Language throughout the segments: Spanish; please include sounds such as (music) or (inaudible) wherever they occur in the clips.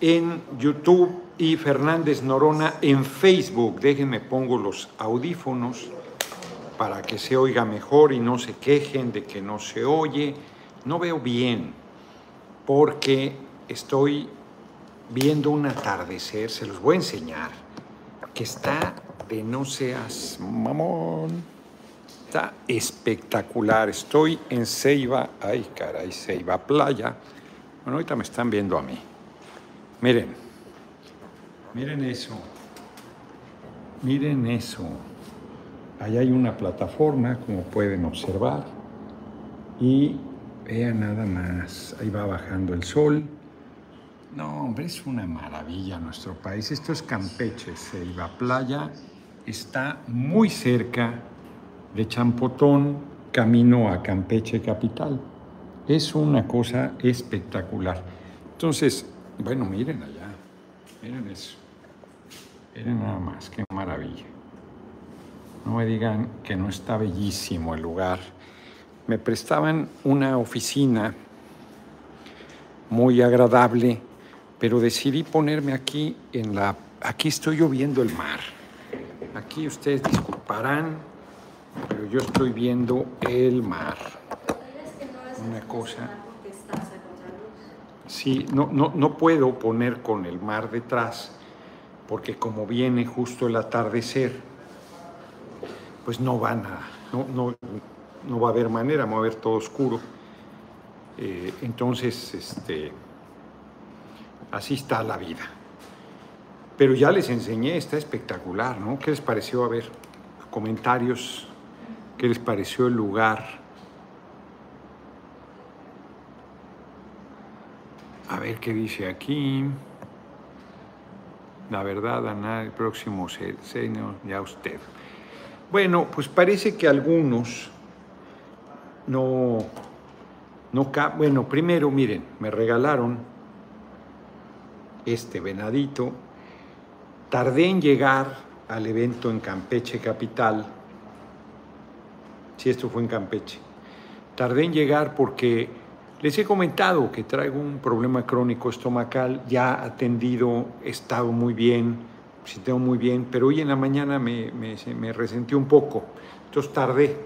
en YouTube y Fernández Norona en Facebook. Déjenme pongo los audífonos para que se oiga mejor y no se quejen de que no se oye. No veo bien porque estoy viendo un atardecer, se los voy a enseñar, que está de no seas mamón. Está espectacular. Estoy en Ceiba, ay caray, Ceiba Playa. Bueno, ahorita me están viendo a mí. Miren, miren eso. Miren eso. Ahí hay una plataforma, como pueden observar. Y vean nada más. Ahí va bajando el sol. No, hombre, es una maravilla nuestro país. Esto es Campeche, Ceiba Playa. Está muy cerca de Champotón, camino a Campeche Capital. Es una cosa espectacular. Entonces, bueno, miren allá, miren eso. Miren nada más, qué maravilla. No me digan que no está bellísimo el lugar. Me prestaban una oficina muy agradable, pero decidí ponerme aquí en la... Aquí estoy lloviendo el mar. Aquí ustedes disculparán, pero yo estoy viendo el mar una cosa. Sí, no, no, no puedo poner con el mar detrás, porque como viene justo el atardecer, pues no van a, no, no, no va a haber manera, va a haber todo oscuro. Eh, entonces, este, así está la vida. Pero ya les enseñé, está espectacular, ¿no? ¿Qué les pareció? A ver, comentarios, ¿qué les pareció el lugar? A ver qué dice aquí. La verdad, Ana, el próximo señor, ya usted. Bueno, pues parece que algunos no, no, bueno, primero miren, me regalaron este venadito. Tardé en llegar al evento en Campeche Capital. Si esto fue en Campeche. Tardé en llegar porque les he comentado que traigo un problema crónico estomacal, ya atendido, he estado muy bien, tengo muy bien, pero hoy en la mañana me, me, resentí un poco, entonces tardé,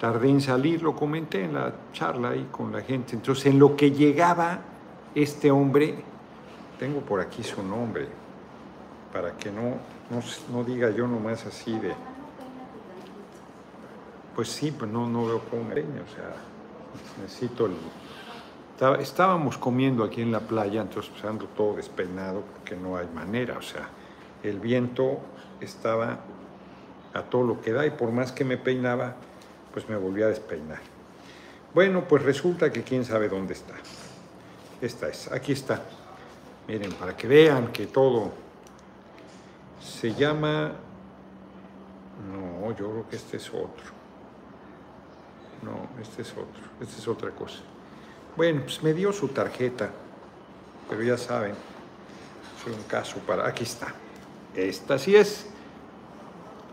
tardé en salir, lo comenté en la charla ahí con la gente, entonces en lo que llegaba este hombre, tengo por aquí su nombre, para que no, no, diga yo nomás así de, pues sí, pues no, no veo cómo o sea, necesito el estábamos comiendo aquí en la playa, entonces pues, ando todo despeinado porque no hay manera, o sea, el viento estaba a todo lo que da y por más que me peinaba, pues me volví a despeinar. Bueno, pues resulta que quién sabe dónde está. Esta es, aquí está. Miren, para que vean que todo se llama... No, yo creo que este es otro. No, este es otro. Esta es otra cosa. Bueno, pues me dio su tarjeta, pero ya saben, soy un caso para... Aquí está. Esta sí es.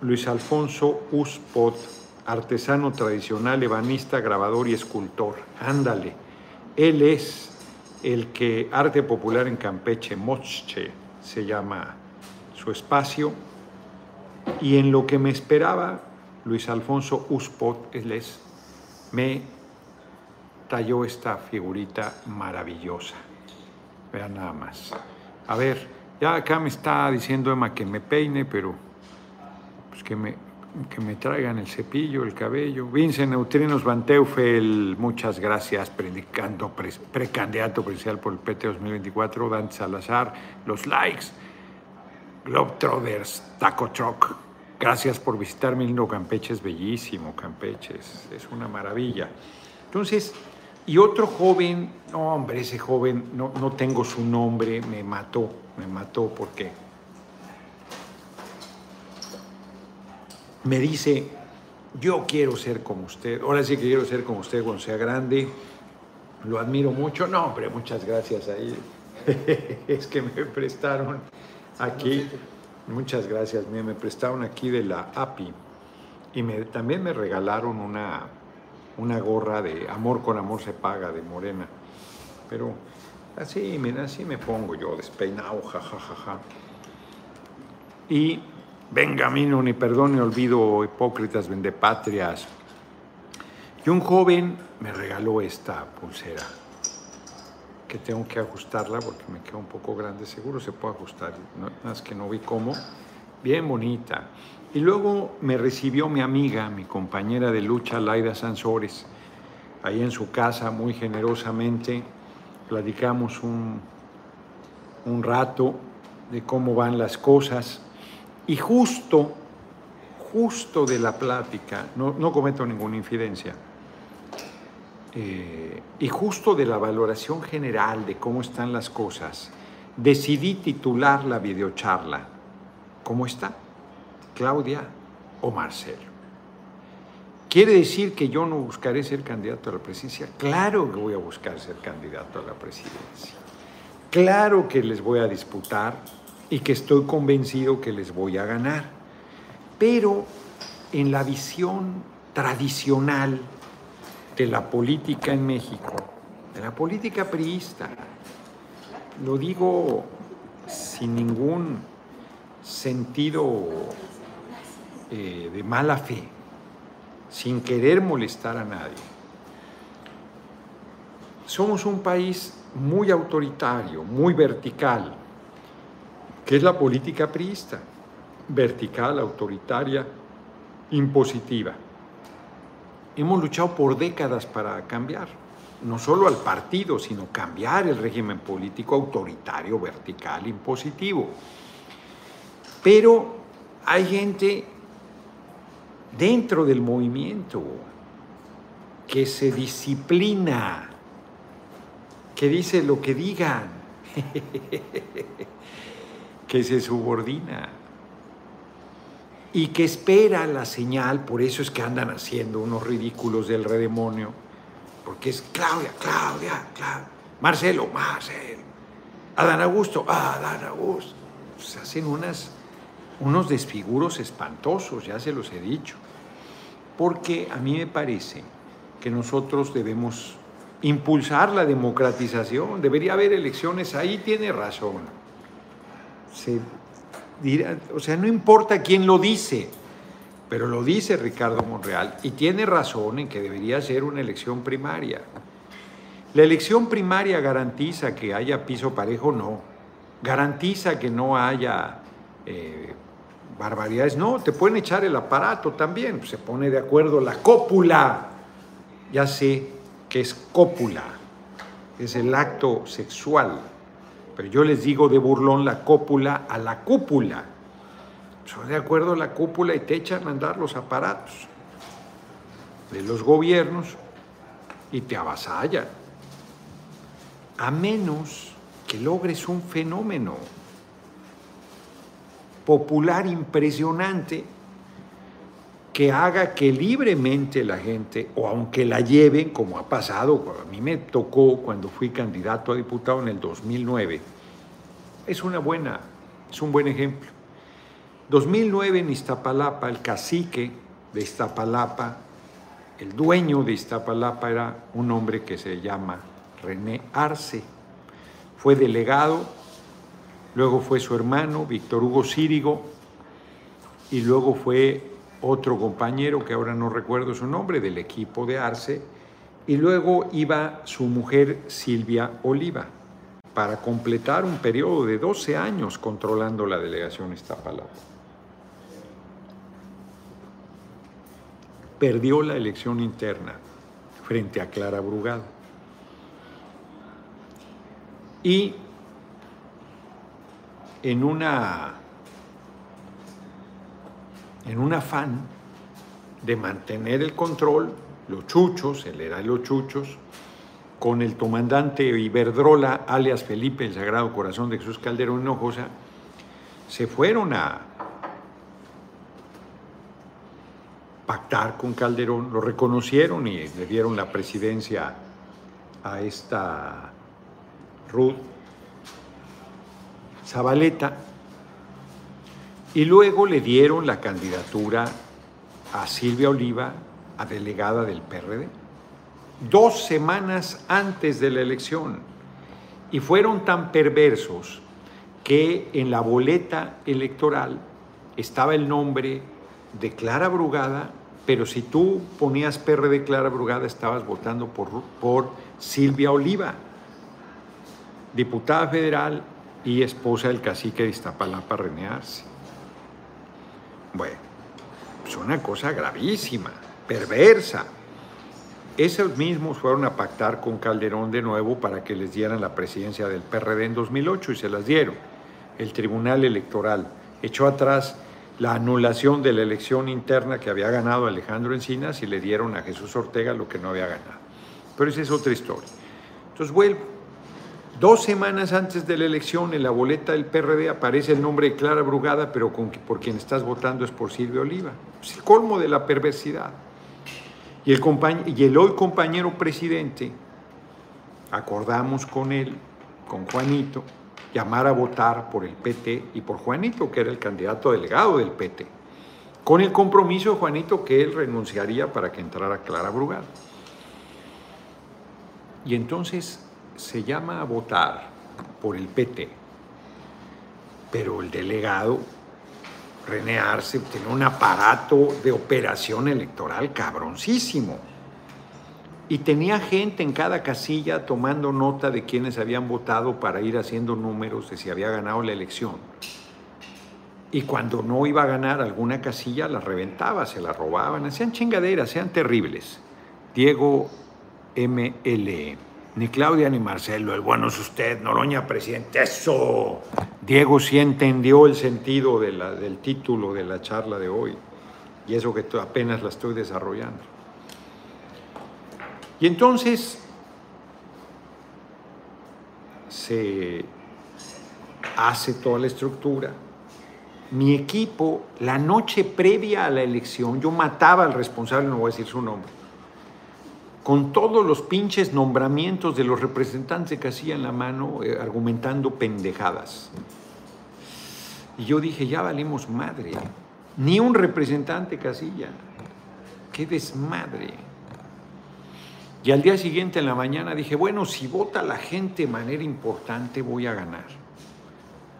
Luis Alfonso Uspot, artesano tradicional, ebanista, grabador y escultor. Ándale. Él es el que Arte Popular en Campeche, Moche, se llama su espacio. Y en lo que me esperaba, Luis Alfonso Uspot, él es, me talló esta figurita maravillosa. Vean nada más. A ver, ya acá me está diciendo Emma que me peine, pero pues que me, que me traigan el cepillo, el cabello. Vince Neutrinos Van Teufel, muchas gracias, predicando, precandidato presidencial por el PT 2024, Dante Salazar, los likes, Globetrotters, Taco Truck. Gracias por visitarme, lindo Campeche, es bellísimo, Campeche, es una maravilla. Entonces, y otro joven, no hombre, ese joven, no, no tengo su nombre, me mató, me mató porque me dice, yo quiero ser como usted, ahora sí que quiero ser como usted cuando sea grande, lo admiro mucho, no hombre, muchas gracias ahí, (laughs) es que me prestaron aquí, muchas gracias, me prestaron aquí de la API y me, también me regalaron una una gorra de Amor con Amor se paga de Morena. Pero Así, mira, así me pongo yo, despeinado, jajajaja. Y venga, mí ni perdón ni olvido, hipócritas, vendepatrias. Y un joven me regaló esta pulsera, que tengo que ajustarla porque me queda un poco grande, seguro se puede ajustar, no, más que no vi cómo. Bien bonita. Y luego me recibió mi amiga, mi compañera de lucha, Laida Sansores, ahí en su casa, muy generosamente. Platicamos un, un rato de cómo van las cosas. Y justo, justo de la plática, no, cometo ninguna infidencia, eh, y justo de la valoración general de cómo están las cosas, decidí titular la videocharla. ¿Cómo está? Claudia o Marcelo. ¿Quiere decir que yo no buscaré ser candidato a la presidencia? Claro que voy a buscar ser candidato a la presidencia. Claro que les voy a disputar y que estoy convencido que les voy a ganar. Pero en la visión tradicional de la política en México, de la política priista, lo digo sin ningún sentido eh, de mala fe, sin querer molestar a nadie. Somos un país muy autoritario, muy vertical, que es la política priista, vertical, autoritaria, impositiva. Hemos luchado por décadas para cambiar, no solo al partido, sino cambiar el régimen político autoritario, vertical, impositivo. Pero hay gente dentro del movimiento que se disciplina, que dice lo que digan, (laughs) que se subordina y que espera la señal, por eso es que andan haciendo unos ridículos del redemonio, porque es Claudia, Claudia, Claudia, Marcelo, Marcelo, Adán Augusto, Adán Augusto. Se hacen unas unos desfiguros espantosos, ya se los he dicho, porque a mí me parece que nosotros debemos impulsar la democratización, debería haber elecciones, ahí tiene razón. o sea, no importa quién lo dice, pero lo dice Ricardo Monreal y tiene razón en que debería ser una elección primaria. La elección primaria garantiza que haya piso parejo, no. Garantiza que no haya eh, barbaridades. No, te pueden echar el aparato también. Se pone de acuerdo la cópula. Ya sé que es cópula. Es el acto sexual. Pero yo les digo de burlón la cópula a la cúpula. Son de acuerdo la cúpula y te echan a andar los aparatos de los gobiernos y te avasallan. A menos que logres un fenómeno popular impresionante que haga que libremente la gente, o aunque la lleven, como ha pasado, a mí me tocó cuando fui candidato a diputado en el 2009, es una buena, es un buen ejemplo. 2009 en Iztapalapa, el cacique de Iztapalapa, el dueño de Iztapalapa era un hombre que se llama René Arce. Fue delegado luego fue su hermano, Víctor Hugo Círigo, y luego fue otro compañero, que ahora no recuerdo su nombre, del equipo de Arce, y luego iba su mujer Silvia Oliva, para completar un periodo de 12 años controlando la delegación Iztapalapa. Perdió la elección interna frente a Clara Brugado. Y en una en un afán de mantener el control, los chuchos, él era de los chuchos, con el comandante Iberdrola, alias Felipe, el Sagrado Corazón de Jesús Calderón Hinojosa, se fueron a pactar con Calderón, lo reconocieron y le dieron la presidencia a esta Ruth Zabaleta, y luego le dieron la candidatura a Silvia Oliva, a delegada del PRD, dos semanas antes de la elección. Y fueron tan perversos que en la boleta electoral estaba el nombre de Clara Brugada, pero si tú ponías PRD Clara Brugada estabas votando por, por Silvia Oliva, diputada federal y esposa del cacique de Iztapalapa, René Arce. Bueno, es una cosa gravísima, perversa. Esos mismos fueron a pactar con Calderón de nuevo para que les dieran la presidencia del PRD en 2008 y se las dieron. El Tribunal Electoral echó atrás la anulación de la elección interna que había ganado Alejandro Encinas y le dieron a Jesús Ortega lo que no había ganado. Pero esa es otra historia. Entonces vuelvo. Dos semanas antes de la elección, en la boleta del PRD aparece el nombre de Clara Brugada, pero por quien estás votando es por Silvio Oliva. Es colmo de la perversidad. Y el, y el hoy compañero presidente, acordamos con él, con Juanito, llamar a votar por el PT y por Juanito, que era el candidato delegado del PT, con el compromiso de Juanito que él renunciaría para que entrara Clara Brugada. Y entonces se llama a votar por el PT, pero el delegado René Arce tiene un aparato de operación electoral cabroncísimo y tenía gente en cada casilla tomando nota de quienes habían votado para ir haciendo números de si había ganado la elección. Y cuando no iba a ganar alguna casilla, la reventaba, se la robaban, hacían chingaderas, sean terribles. Diego MLE. Ni Claudia ni Marcelo, el bueno es usted, Noroña presidente, eso. Diego sí entendió el sentido del título de la charla de hoy y eso que apenas la estoy desarrollando. Y entonces se hace toda la estructura. Mi equipo, la noche previa a la elección, yo mataba al responsable, no voy a decir su nombre, con todos los pinches nombramientos de los representantes casilla en la mano, eh, argumentando pendejadas. Y yo dije, ya valimos madre. Ni un representante casilla. Qué desmadre. Y al día siguiente en la mañana dije, bueno, si vota la gente de manera importante voy a ganar.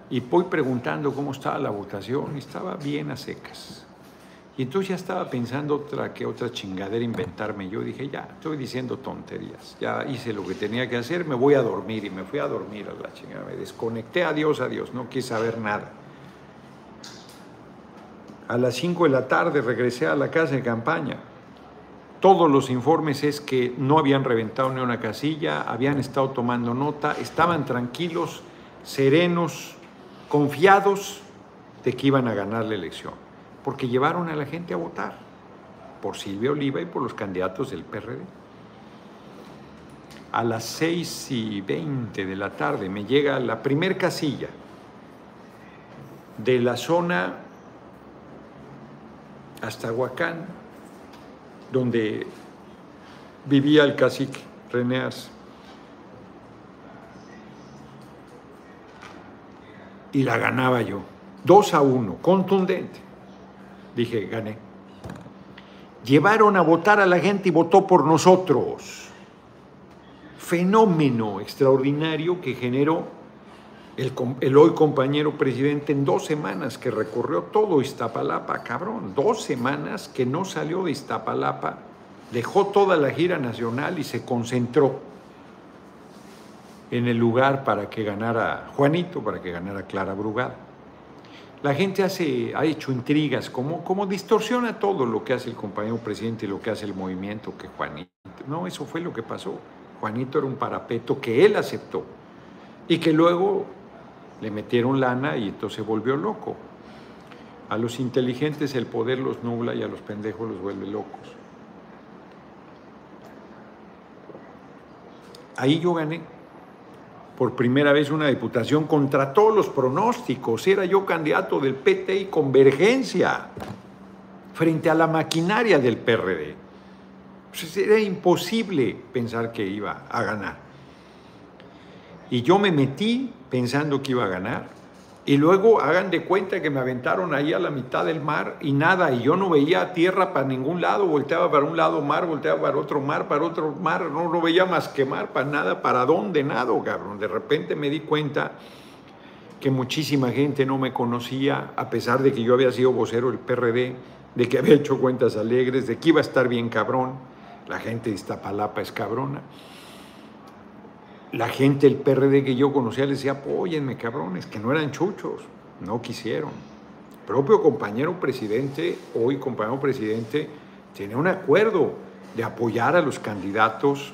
Y voy preguntando cómo estaba la votación estaba bien a secas. Y entonces ya estaba pensando otra que otra chingadera inventarme. Yo dije, ya, estoy diciendo tonterías. Ya hice lo que tenía que hacer, me voy a dormir. Y me fui a dormir a la chingada. Me desconecté, adiós, adiós. No quise saber nada. A las 5 de la tarde regresé a la casa de campaña todos los informes es que no habían reventado ni una casilla, habían estado tomando nota, estaban tranquilos, serenos, confiados de que iban a ganar la elección, porque llevaron a la gente a votar por Silvia Oliva y por los candidatos del PRD. A las 6 y 20 de la tarde me llega la primer casilla de la zona hasta Huacán, donde vivía el cacique Reneas. Y la ganaba yo, dos a uno, contundente. Dije, gané. Llevaron a votar a la gente y votó por nosotros. Fenómeno extraordinario que generó el, hoy compañero presidente en dos semanas que recorrió todo Iztapalapa, cabrón, dos semanas que no salió de Iztapalapa, dejó toda la gira nacional y se concentró en el lugar para que ganara Juanito, para que ganara Clara Brugada. La gente hace, ha hecho intrigas, como, como distorsiona todo lo que hace el compañero presidente y lo que hace el movimiento que Juanito. No, eso fue lo que pasó. Juanito era un parapeto que él aceptó y que luego le metieron lana y entonces volvió loco. A los inteligentes el poder los nubla y a los pendejos los vuelve locos. Ahí yo gané por primera vez una diputación contra todos los pronósticos. Era yo candidato del PT y Convergencia frente a la maquinaria del PRD. Pues era imposible pensar que iba a ganar. Y yo me metí pensando que iba a ganar Y luego hagan de cuenta que me aventaron ahí a la mitad del mar y nada, y yo no veía tierra para ningún lado, volteaba para un lado mar, volteaba para otro mar, para otro mar, no, no veía más que mar, para nada, para dónde nada, cabrón. De repente me di cuenta que muchísima gente no me conocía, a pesar de que yo había sido vocero del PRD, de que había hecho cuentas alegres, de que iba a estar bien cabrón. La gente de Iztapalapa es cabrona la gente del PRD que yo conocía les decía, apóyenme, cabrones, que no eran chuchos, no quisieron. Propio compañero presidente, hoy compañero presidente, tiene un acuerdo de apoyar a los candidatos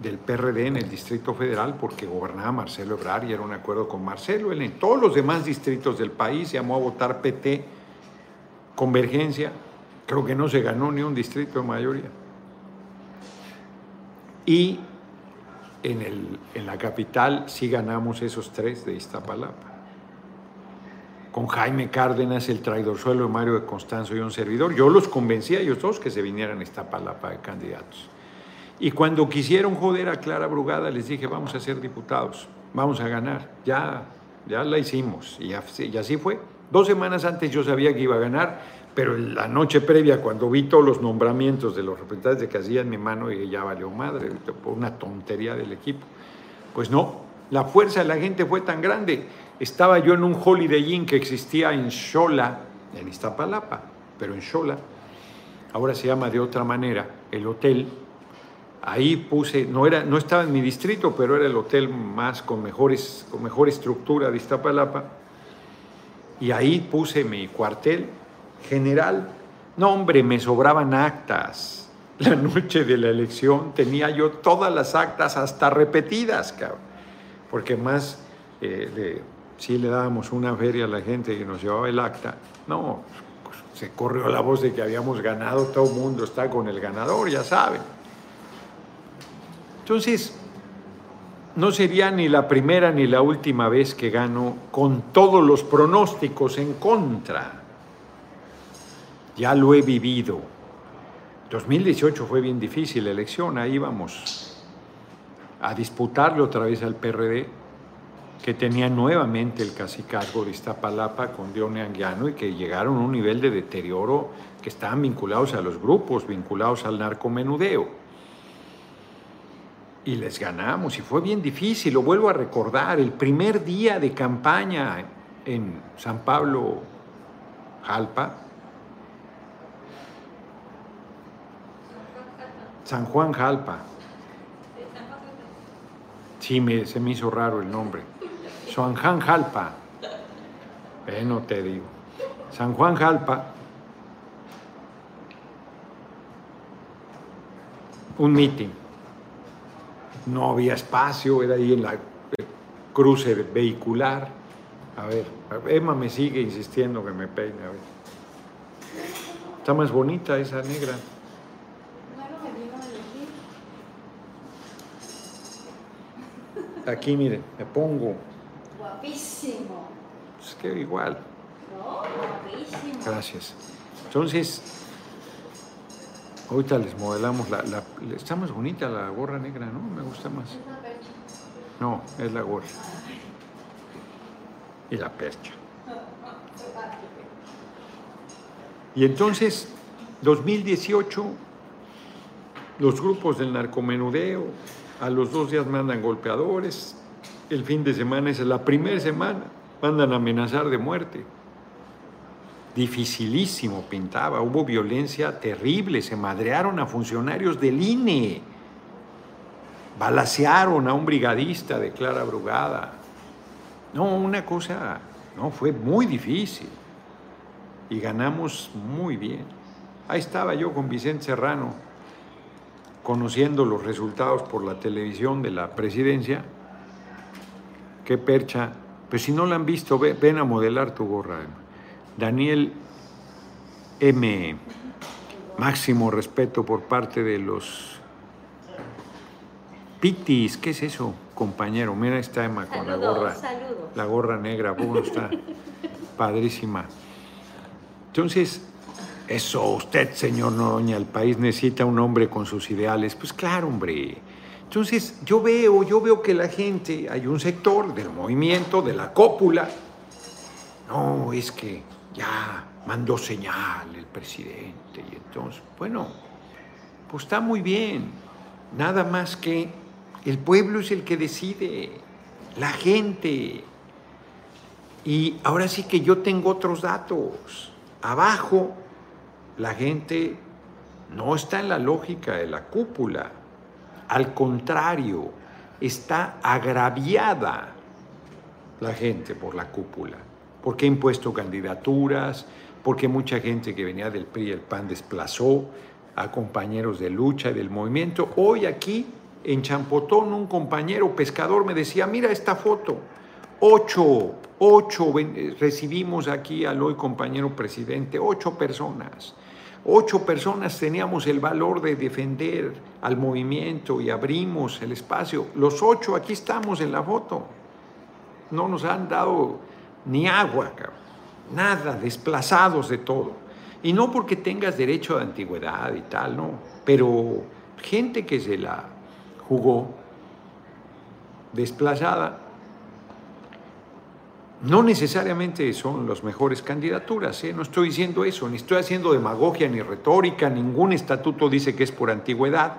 del PRD en el Distrito Federal porque gobernaba Marcelo Ebrard y era un acuerdo con Marcelo. Él en todos los demás distritos del país llamó a votar PT, convergencia. Creo que no se ganó ni un distrito de mayoría. Y en, el, en la capital sí ganamos esos tres de Iztapalapa. Con Jaime Cárdenas, el traidor suelo de Mario de Constanzo y un servidor, yo los convencí a ellos dos que se vinieran a Iztapalapa de candidatos. Y cuando quisieron joder a Clara Brugada, les dije, vamos a ser diputados, vamos a ganar. Ya, ya la hicimos. Y así fue. Dos semanas antes yo sabía que iba a ganar pero la noche previa, cuando vi todos los nombramientos de los representantes de Casilla en mi mano, dije, ya valió madre, por una tontería del equipo. Pues no, la fuerza de la gente fue tan grande. Estaba yo en un Holiday Inn que existía en Xola, en Iztapalapa, pero en Xola, ahora se llama de otra manera, el hotel. Ahí puse, no, era, no estaba en mi distrito, pero era el hotel más con, mejores, con mejor estructura de Iztapalapa. Y ahí puse mi cuartel general. No, hombre, me sobraban actas. La noche de la elección tenía yo todas las actas, hasta repetidas, cabrón. Porque más, eh, si le dábamos una feria a la gente que nos llevaba el acta, no, se corrió la voz de que habíamos ganado, todo el mundo está con el ganador, ya saben. Entonces, no sería ni la primera ni la última vez que gano con todos los pronósticos en contra ya lo he vivido. 2018 fue bien difícil la elección, ahí vamos a disputarle otra vez al PRD, que tenía nuevamente el cacicazgo de Iztapalapa con Dione Anguiano y que llegaron a un nivel de deterioro que estaban vinculados a los grupos, vinculados al narcomenudeo. Y les ganamos y fue bien difícil, lo vuelvo a recordar, el primer día de campaña en San Pablo, Jalpa, San Juan Jalpa. Sí, me, se me hizo raro el nombre. San Juan Jalpa. Eh, no te digo. San Juan Jalpa. Un meeting. No había espacio, era ahí en la cruce vehicular. A ver, Emma me sigue insistiendo que me peine. A ver. Está más bonita esa negra. Aquí, miren, me pongo. Guapísimo. Es que igual. No, guapísimo. Gracias. Entonces, ahorita les modelamos la, la, Está más bonita la gorra negra, ¿no? Me gusta más. No, es la gorra. Y la percha. Y entonces, 2018, los grupos del narcomenudeo, a los dos días mandan golpeadores, el fin de semana es la primera semana, mandan a amenazar de muerte. Dificilísimo pintaba, hubo violencia terrible, se madrearon a funcionarios del INE, balacearon a un brigadista de Clara Brugada. No, una cosa, no, fue muy difícil y ganamos muy bien. Ahí estaba yo con Vicente Serrano, conociendo los resultados por la televisión de la presidencia, qué percha. Pues si no la han visto, ven a modelar tu gorra. Daniel M. Máximo respeto por parte de los Pitis. ¿Qué es eso, compañero? Mira, está Emma con la gorra. La gorra negra, ¿cómo está? (laughs) Padrísima. Entonces, eso, usted, señor Noroña, el país necesita un hombre con sus ideales. Pues claro, hombre. Entonces, yo veo, yo veo que la gente, hay un sector del movimiento, de la cópula, no, es que ya mandó señal el presidente y entonces, bueno, pues está muy bien, nada más que el pueblo es el que decide, la gente. Y ahora sí que yo tengo otros datos. Abajo, la gente no está en la lógica de la cúpula. Al contrario, está agraviada la gente por la cúpula, porque ha impuesto candidaturas, porque mucha gente que venía del PRI y el PAN desplazó a compañeros de lucha y del movimiento. Hoy aquí en Champotón un compañero pescador me decía, mira esta foto, ocho, ocho recibimos aquí al hoy compañero presidente, ocho personas. Ocho personas teníamos el valor de defender al movimiento y abrimos el espacio. Los ocho aquí estamos en la foto. No nos han dado ni agua, nada, desplazados de todo. Y no porque tengas derecho a antigüedad y tal, no. Pero gente que se la jugó desplazada no necesariamente son las mejores candidaturas, ¿eh? no estoy diciendo eso, ni estoy haciendo demagogia ni retórica, ningún estatuto dice que es por antigüedad,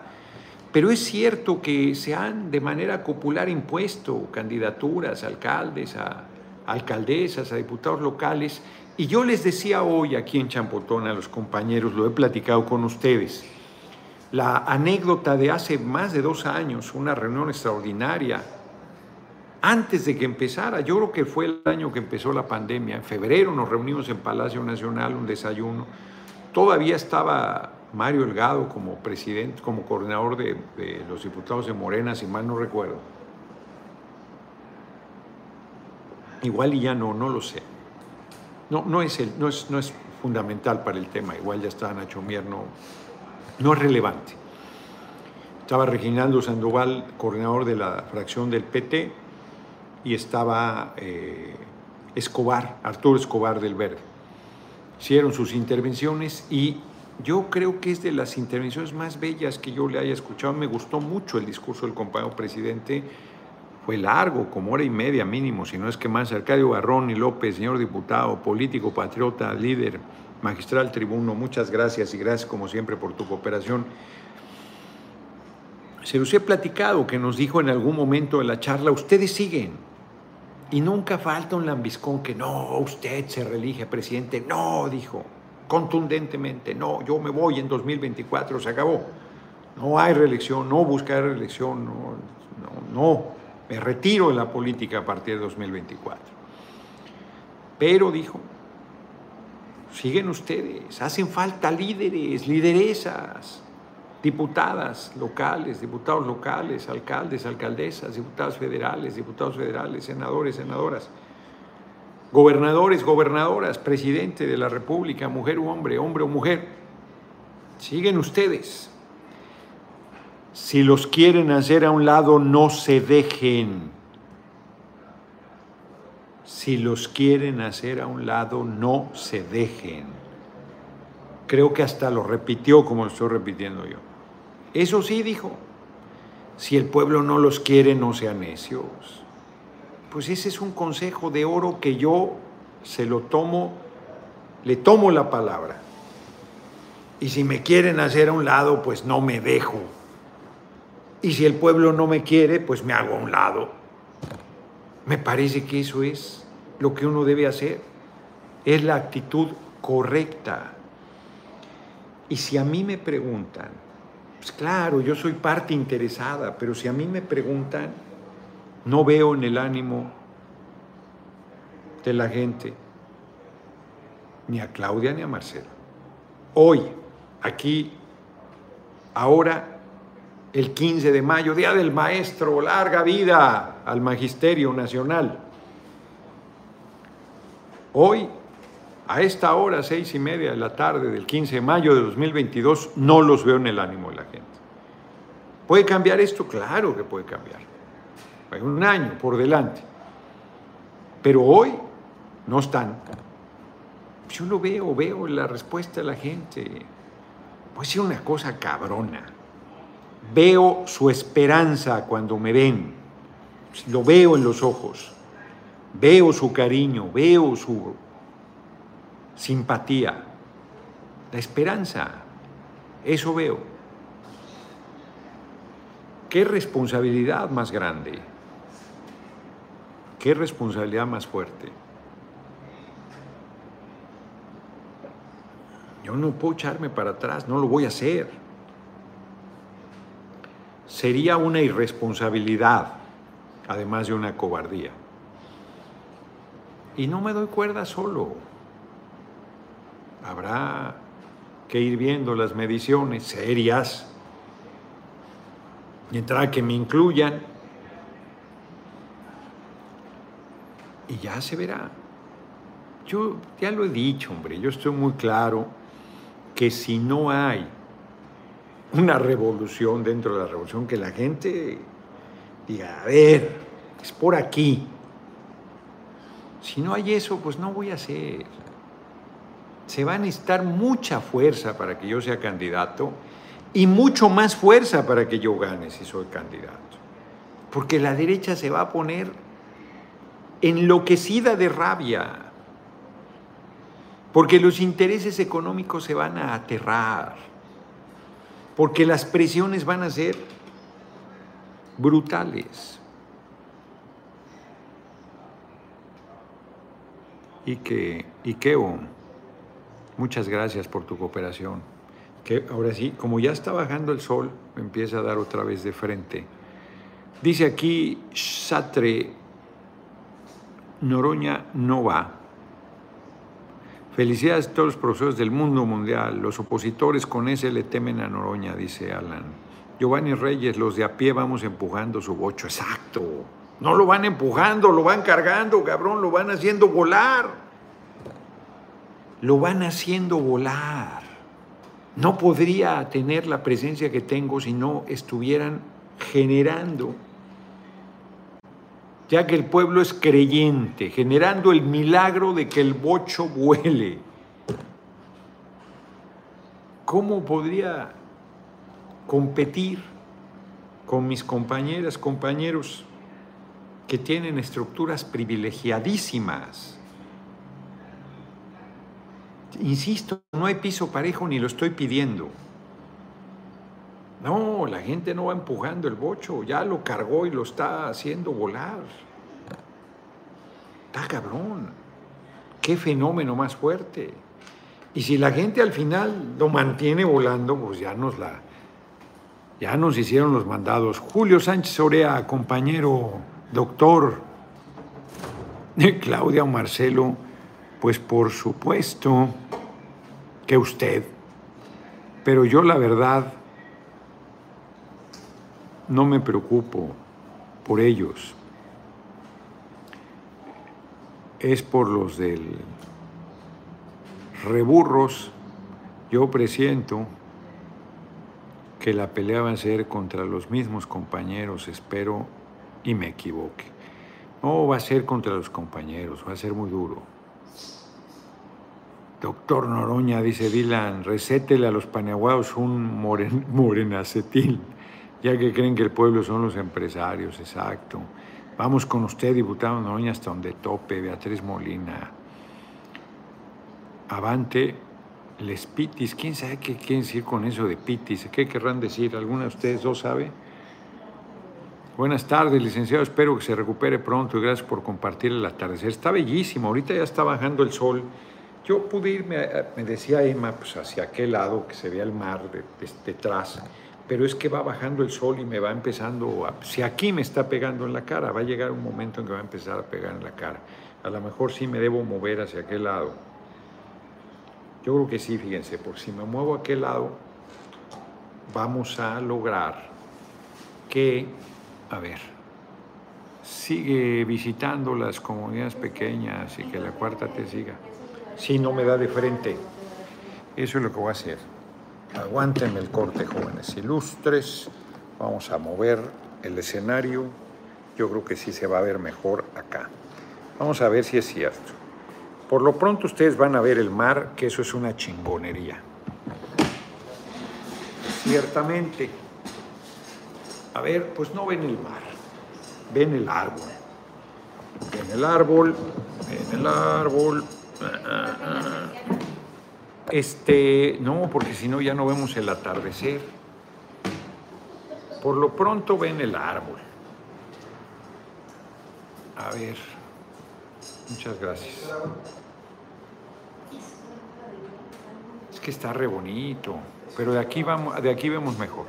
pero es cierto que se han de manera popular impuesto candidaturas, alcaldes, a alcaldesas, a diputados locales, y yo les decía hoy aquí en Champotón a los compañeros, lo he platicado con ustedes, la anécdota de hace más de dos años, una reunión extraordinaria antes de que empezara, yo creo que fue el año que empezó la pandemia, en febrero nos reunimos en Palacio Nacional, un desayuno, todavía estaba Mario Elgado como presidente, como coordinador de, los diputados de Morena, si mal no recuerdo. Igual y ya no, no lo sé. No, no, es, el, no, es, no es fundamental para el tema, igual ya está Nacho Mier, no, no es relevante. Estaba Reginaldo Sandoval, coordinador de la fracción del PT, y estaba eh, Escobar, Arturo Escobar del Verde. Hicieron sus intervenciones y yo creo que es de las intervenciones más bellas que yo le haya escuchado. Me gustó mucho el discurso del compañero presidente. Fue largo, como hora y media mínimo, si no es que más. Arcadio Barrón y López, señor diputado, político, patriota, líder, magistral, tribuno, muchas gracias y gracias como siempre por tu cooperación. Se los he platicado que nos dijo en algún momento de la charla, ustedes siguen, y nunca falta un lambiscón que no, usted se reelige presidente. No, dijo contundentemente, no, yo me voy en 2024, se acabó. No hay reelección, no buscar reelección, no, no, no, me retiro de la política a partir de 2024. Pero dijo, siguen ustedes, hacen falta líderes, lideresas diputadas locales, diputados locales, alcaldes, alcaldesas, diputados federales, diputados federales, senadores, senadoras, gobernadores, gobernadoras, presidente de la República, mujer o hombre, hombre o mujer. Siguen ustedes. Si los quieren hacer a un lado, no se dejen. Si los quieren hacer a un lado, no se dejen. Creo que hasta lo repitió como lo estoy repitiendo yo. Eso sí, dijo, si el pueblo no los quiere, no sean necios. Pues ese es un consejo de oro que yo se lo tomo, le tomo la palabra. Y si me quieren hacer a un lado, pues no me dejo. Y si el pueblo no me quiere, pues me hago a un lado. Me parece que eso es lo que uno debe hacer. Es la actitud correcta. Y si a mí me preguntan, pues claro, yo soy parte interesada, pero si a mí me preguntan, no veo en el ánimo de la gente ni a Claudia ni a Marcela. Hoy, aquí, ahora, el 15 de mayo, Día del Maestro, larga vida al Magisterio Nacional. Hoy a esta hora, seis y media de la tarde del 15 de mayo de 2022, no los veo en el ánimo de la gente. ¿Puede cambiar esto? Claro que puede cambiar. Hay un año por delante. Pero hoy no están. Yo lo veo, veo la respuesta de la gente. Puede ser una cosa cabrona. Veo su esperanza cuando me ven. Lo veo en los ojos. Veo su cariño, veo su simpatía, la esperanza. Eso veo. ¿Qué responsabilidad más grande? ¿Qué responsabilidad más fuerte? Yo no puedo echarme para atrás, no lo voy a hacer. Sería una irresponsabilidad, además de una cobardía. Y no me doy cuerda solo. Habrá que ir viendo las mediciones serias, mientras que me incluyan, y ya se verá. Yo ya lo he dicho, hombre, yo estoy muy claro que si no hay una revolución dentro de la revolución, que la gente diga, a ver, es por aquí. Si no hay eso, pues no voy a hacer. Se va a necesitar mucha fuerza para que yo sea candidato y mucho más fuerza para que yo gane si soy candidato. Porque la derecha se va a poner enloquecida de rabia porque los intereses económicos se van a aterrar, porque las presiones van a ser brutales. Y que, Ikeo, muchas gracias por tu cooperación. Que ahora sí, como ya está bajando el sol, me empieza a dar otra vez de frente. Dice aquí Satre Noroña Nova Felicidades a todos los profesores del mundo mundial. Los opositores con ese le temen a Noroña, dice Alan. Giovanni Reyes, los de a pie vamos empujando su bocho. Exacto. No lo van empujando, lo van cargando, cabrón, lo van haciendo volar. Lo van haciendo volar. No podría tener la presencia que tengo si no estuvieran generando ya que el pueblo es creyente, generando el milagro de que el bocho vuele. ¿Cómo podría competir con mis compañeras, compañeros que tienen estructuras privilegiadísimas? Insisto, no hay piso parejo ni lo estoy pidiendo. No, la gente no va empujando el bocho, ya lo cargó y lo está haciendo volar. Está cabrón. Qué fenómeno más fuerte. Y si la gente al final lo mantiene volando, pues ya nos la ya nos hicieron los mandados. Julio Sánchez Orea, compañero, doctor, (laughs) Claudia o Marcelo, pues por supuesto usted. Pero yo la verdad no me preocupo por ellos. Es por los del reburros. Yo presiento que la pelea va a ser contra los mismos compañeros, espero y me equivoque. No va a ser contra los compañeros, va a ser muy duro. Doctor Noroña, dice Dylan, recétele a los paneaguados un moren, (laughs) morenacetil ya que creen que el pueblo son los empresarios, exacto. Vamos con usted, diputado Noroña, hasta donde tope, Beatriz Molina. Avante, les pitis. ¿Quién sabe qué quieren decir con eso de pitis? ¿Qué querrán decir? ¿Alguna de ustedes dos sabe? Buenas tardes, licenciado. Espero que se recupere pronto y gracias por compartir el atardecer. Está bellísimo. Ahorita ya está bajando el sol. Yo pude irme, me decía Emma, pues hacia aquel lado que se vea el mar detrás pero es que va bajando el sol y me va empezando, a, si aquí me está pegando en la cara, va a llegar un momento en que va a empezar a pegar en la cara. A lo mejor sí me debo mover hacia aquel lado. Yo creo que sí, fíjense, porque si me muevo a aquel lado, vamos a lograr que, a ver, sigue visitando las comunidades pequeñas y que la cuarta te siga. Si no me da de frente, eso es lo que voy a hacer. Aguántenme el corte, jóvenes ilustres. Vamos a mover el escenario. Yo creo que sí se va a ver mejor acá. Vamos a ver si es cierto. Por lo pronto ustedes van a ver el mar, que eso es una chingonería. Ciertamente. A ver, pues no ven el mar, ven el árbol. Ven En el árbol, en el árbol. Este, no, porque si no ya no vemos el atardecer. Por lo pronto ven el árbol. A ver. Muchas gracias. Es que está re bonito, pero de aquí vamos, de aquí vemos mejor.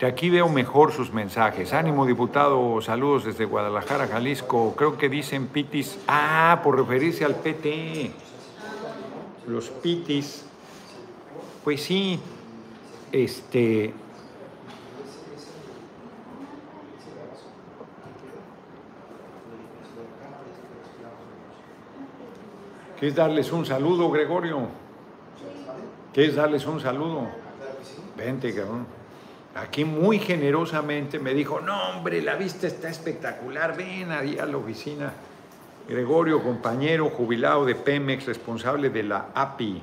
De aquí veo mejor sus mensajes. Ánimo, diputado, saludos desde Guadalajara, Jalisco. Creo que dicen pitis. Ah, por referirse al PT. Los pitis. Pues sí, este. ¿Quieres darles un saludo, Gregorio? ¿Quieres darles un saludo? Vente, cabrón. Aquí muy generosamente me dijo, no hombre, la vista está espectacular, ven ahí a la oficina. Gregorio, compañero jubilado de Pemex, responsable de la API,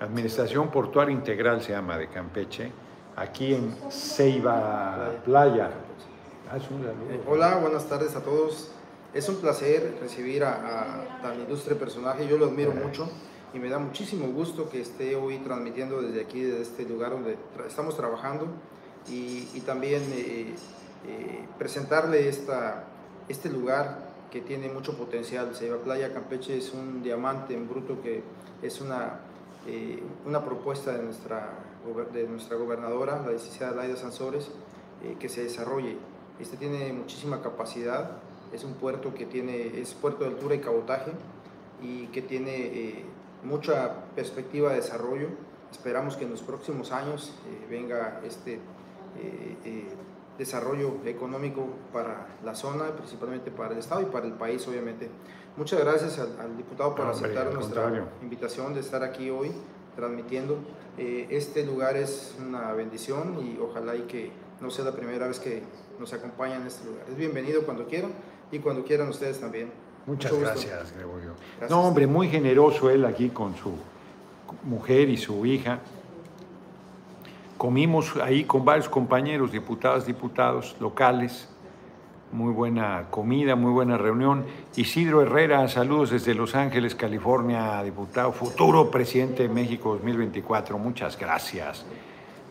Administración Portuaria Integral se llama de Campeche, aquí en Ceiba Playa. Ah, hola, buenas tardes a todos. Es un placer recibir a, tan ilustre personaje, yo lo admiro mucho y me da muchísimo gusto que esté hoy transmitiendo desde aquí, desde este lugar donde estamos trabajando y, también eh, eh, presentarle esta, este lugar que tiene mucho potencial. Ceiba Playa Campeche es un diamante en bruto que es una, eh, una propuesta de nuestra, de nuestra gobernadora, la licenciada Laida Sansores, que se desarrolle. Este tiene muchísima capacidad, es un puerto que tiene, es puerto de altura y cabotaje y que tiene mucha perspectiva de desarrollo. Esperamos que en los próximos años venga este eh, eh, desarrollo económico para la zona, principalmente para el Estado y para el país, obviamente. Muchas gracias al, diputado por aceptar nuestra invitación de estar aquí hoy transmitiendo. Eh, este lugar es una bendición y ojalá y que no sea la primera vez que nos acompañan en este lugar. Es bienvenido cuando quieran y cuando quieran ustedes también. Muchas gracias, Gregorio. No, hombre, muy generoso él aquí con su mujer y su hija. Comimos ahí con varios compañeros, diputadas, diputados locales. Muy buena comida, muy buena reunión. Isidro Herrera, saludos desde Los Ángeles, California, diputado, futuro presidente de México 2024. Muchas gracias.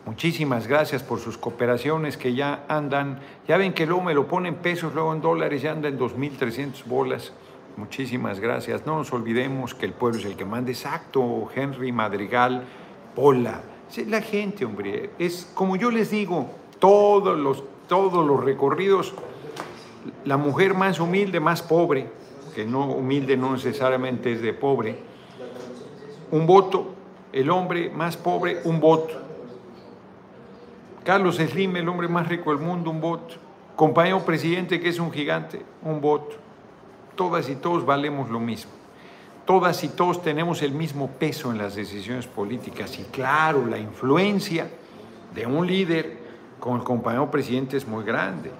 Muchísimas gracias por sus cooperaciones que ya andan, ya ven que luego me lo ponen pesos, luego en dólares, ya anda en 2.300 bolas. Muchísimas gracias. No nos olvidemos que el pueblo es el que manda. Exacto, Henry Madrigal, Pola la gente, hombre, es como yo les digo, todos los, todos los recorridos, la mujer más humilde, más pobre, que no humilde no necesariamente es de pobre, un voto, el hombre más pobre, un voto. Carlos Slim, el hombre más rico del mundo, un voto. Compañero presidente que es un gigante, un voto. Todas y todos valemos lo mismo todas y todos tenemos el mismo peso en las decisiones políticas. Y claro, la influencia de un líder con el compañero presidente es muy grande,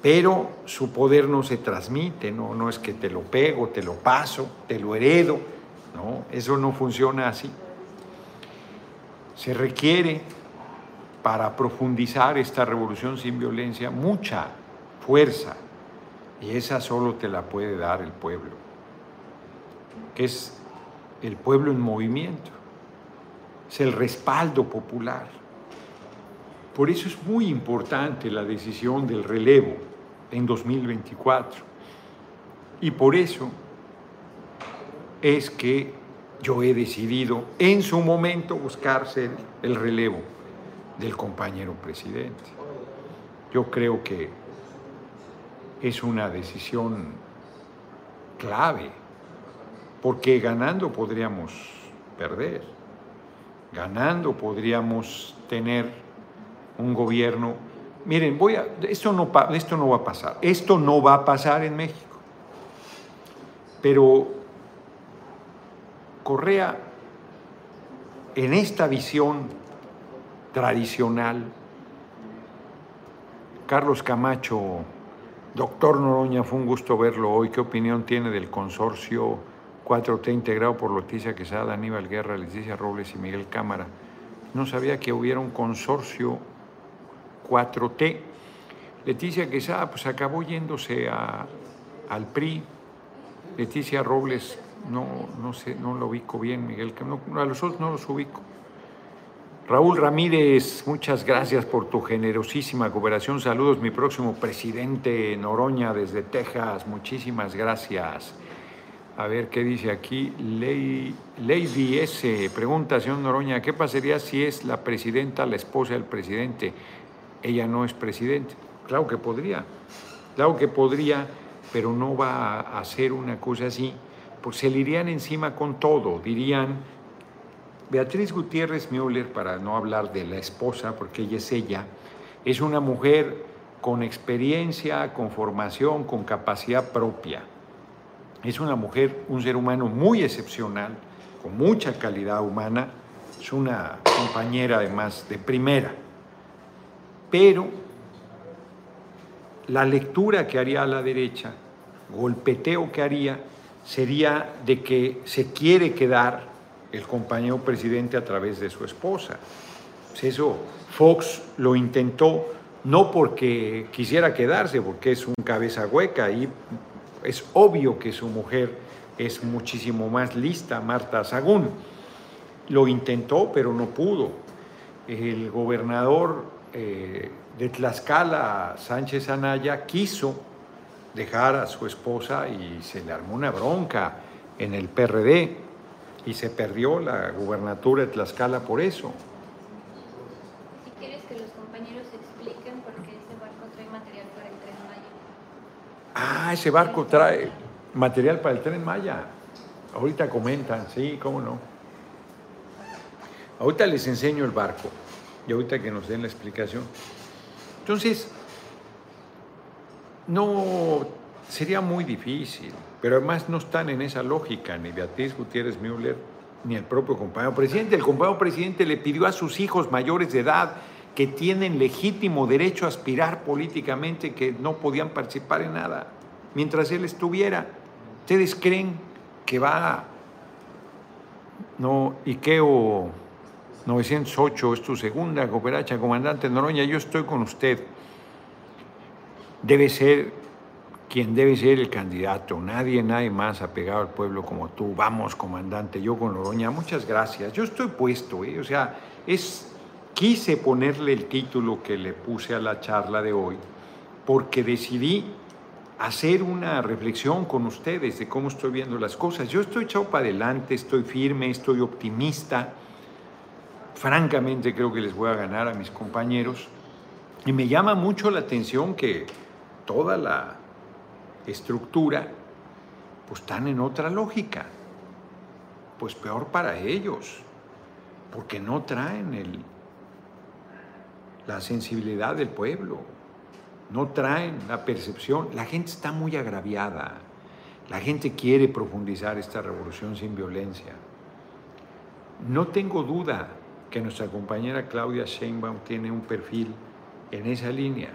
pero su poder no se transmite, no, no es que te lo pego, te lo paso, te lo heredo, no, eso no funciona así. Se requiere para profundizar esta revolución sin violencia mucha fuerza y esa solo te la puede dar el pueblo que es el pueblo en movimiento, es el respaldo popular. Por eso es muy importante la decisión del relevo en 2024. Y por eso es que yo he decidido en su momento buscarse el relevo del compañero presidente. Yo creo que es una decisión clave porque ganando podríamos perder, ganando podríamos tener un gobierno. Miren, voy a, esto, no, esto no va a pasar, esto no va a pasar en México. Pero Correa, en esta visión tradicional, Carlos Camacho, doctor Noroña, fue un gusto verlo hoy. ¿Qué opinión tiene del consorcio? 4T integrado por Leticia Quesada, Aníbal Guerra, Leticia Robles y Miguel Cámara. No sabía que hubiera un consorcio 4T. Leticia Quesada pues acabó yéndose al PRI Leticia Robles, no, no sé, no lo ubico bien, Miguel, no, a los otros no los ubico. Raúl Ramírez, muchas gracias por tu generosísima cooperación. Saludos, mi próximo presidente Noroña desde Texas. Muchísimas gracias. A ver qué dice aquí. Lady S. Pregunta, señor Noroña, ¿qué pasaría si es la presidenta, la esposa del presidente? Ella no es presidente. Claro que podría. Claro que podría, pero no va a hacer una cosa así. Pues se le irían encima con todo. Dirían Beatriz Gutiérrez Müller, para no hablar de la esposa, porque ella es ella, es una mujer con experiencia, con formación, con capacidad propia. Es una mujer, un ser humano muy excepcional, con mucha calidad humana, es una compañera además de primera. Pero la lectura que haría a la derecha, golpeteo que haría, sería de que se quiere quedar el compañero presidente a través de su esposa. Pues eso, Fox lo intentó no porque quisiera quedarse, porque es un cabeza hueca y es obvio que su mujer es muchísimo más lista, Marta Sagún. Lo intentó, pero no pudo. El gobernador eh, de Tlaxcala, Sánchez Anaya, quiso dejar a su esposa y se le armó una bronca en el PRD y se perdió la gubernatura de Tlaxcala por eso. Si quieres que los compañeros expliquen por qué ese barco trae material para el tren Maya. Ah, ese barco trae material para el tren Maya. Ahorita comentan, sí, cómo no. Ahorita les enseño el barco y ahorita que nos den la explicación. Entonces, no sería muy difícil. Pero además no están en esa lógica ni Beatriz Gutiérrez Müller ni el propio compañero presidente. El compañero presidente le pidió a sus hijos mayores de edad que tienen legítimo derecho a aspirar políticamente que no podían participar en nada mientras él estuviera. ¿Ustedes creen que va no Ikeo 908 es tu segunda cooperacha, comandante Noroña, yo estoy con usted. Debe ser quien debe ser el candidato. Nadie, nadie más ha pegado al pueblo como tú. Vamos, comandante, yo con Oroña, muchas gracias. Yo estoy puesto, ¿eh? o sea, es, quise ponerle el título que le puse a la charla de hoy porque decidí hacer una reflexión con ustedes de cómo estoy viendo las cosas. Yo estoy echado para adelante, estoy firme, estoy optimista. Francamente creo que les voy a ganar a mis compañeros. Y me llama mucho la atención que toda la estructura, pues están en otra lógica. Pues peor para ellos, porque no traen el, la sensibilidad del pueblo, no traen la percepción. La gente está muy agraviada, la gente quiere profundizar esta revolución sin violencia. No tengo duda que nuestra compañera Claudia Sheinbaum tiene un perfil en esa línea,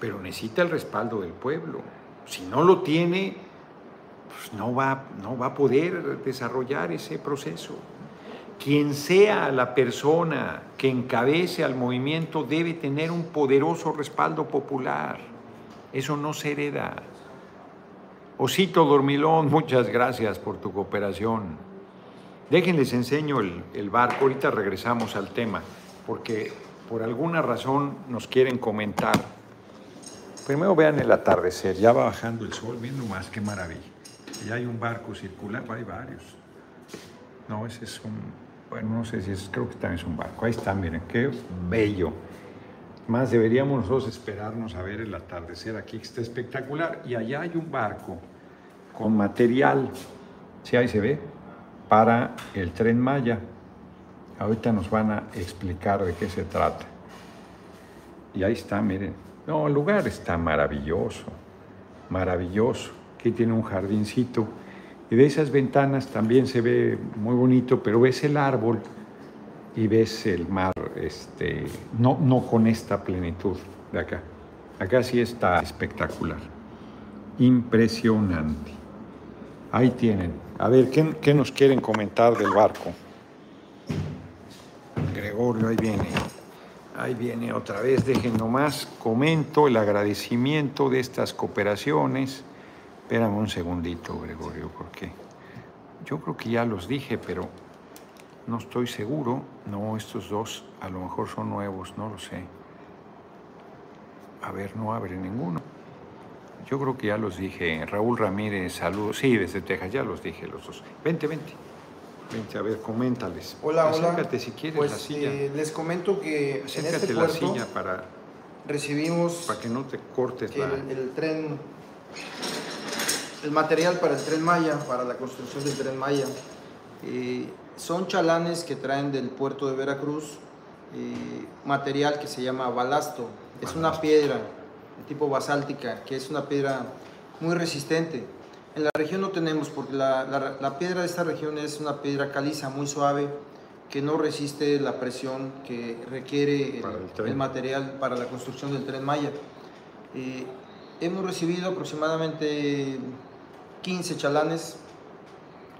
pero necesita el respaldo del pueblo. Si no lo tiene, pues no va, no va a poder desarrollar ese proceso. Quien sea la persona que encabece al movimiento debe tener un poderoso respaldo popular. Eso no se hereda. Osito Dormilón, muchas gracias por tu cooperación. Déjenles enseño el, el barco, ahorita regresamos al tema, porque por alguna razón nos quieren comentar. Primero vean el atardecer, ya va bajando el sol, viendo más, qué maravilla. Ya hay un barco circular, hay varios. No, ese es un, bueno, no sé si es, creo que también es un barco. Ahí está, miren, qué bello. Más deberíamos nosotros esperarnos a ver el atardecer aquí, que está espectacular. Y allá hay un barco con material, si ahí se ve, para el tren Maya. Ahorita nos van a explicar de qué se trata. Y ahí está, miren, no, el lugar está maravilloso, maravilloso. Aquí tiene un jardincito y de esas ventanas también se ve muy bonito, pero ves el árbol y ves el mar, este, no, no con esta plenitud de acá. Acá sí está espectacular, impresionante. Ahí tienen. A ver, ¿qué, qué nos quieren comentar del barco? Gregorio, ahí viene. Ahí viene otra vez, dejen nomás, comento el agradecimiento de estas cooperaciones. Espérame un segundito, Gregorio, porque yo creo que ya los dije, pero no estoy seguro. No, estos dos a lo mejor son nuevos, no lo sé. A ver, no abre ninguno. Yo creo que ya los dije. Raúl Ramírez, saludos. Sí, desde Texas, ya los dije los dos. Vente, vente. Vente, a ver, coméntales. Hola, hola. Acércate si quieres pues, la silla. Eh, les comento que Acércate en este la silla para... Recibimos... Para que no te cortes la... el tren el material para el tren Maya, para la construcción del tren Maya. Eh, son chalanes que traen del puerto de Veracruz, eh, material que se llama balasto. Es una piedra de tipo basáltica, que es una piedra muy resistente. En la región no tenemos, porque la, piedra de esta región es una piedra caliza, muy suave, que no resiste la presión que requiere el, material para la construcción del tren Maya. Eh, hemos recibido aproximadamente 15 chalanes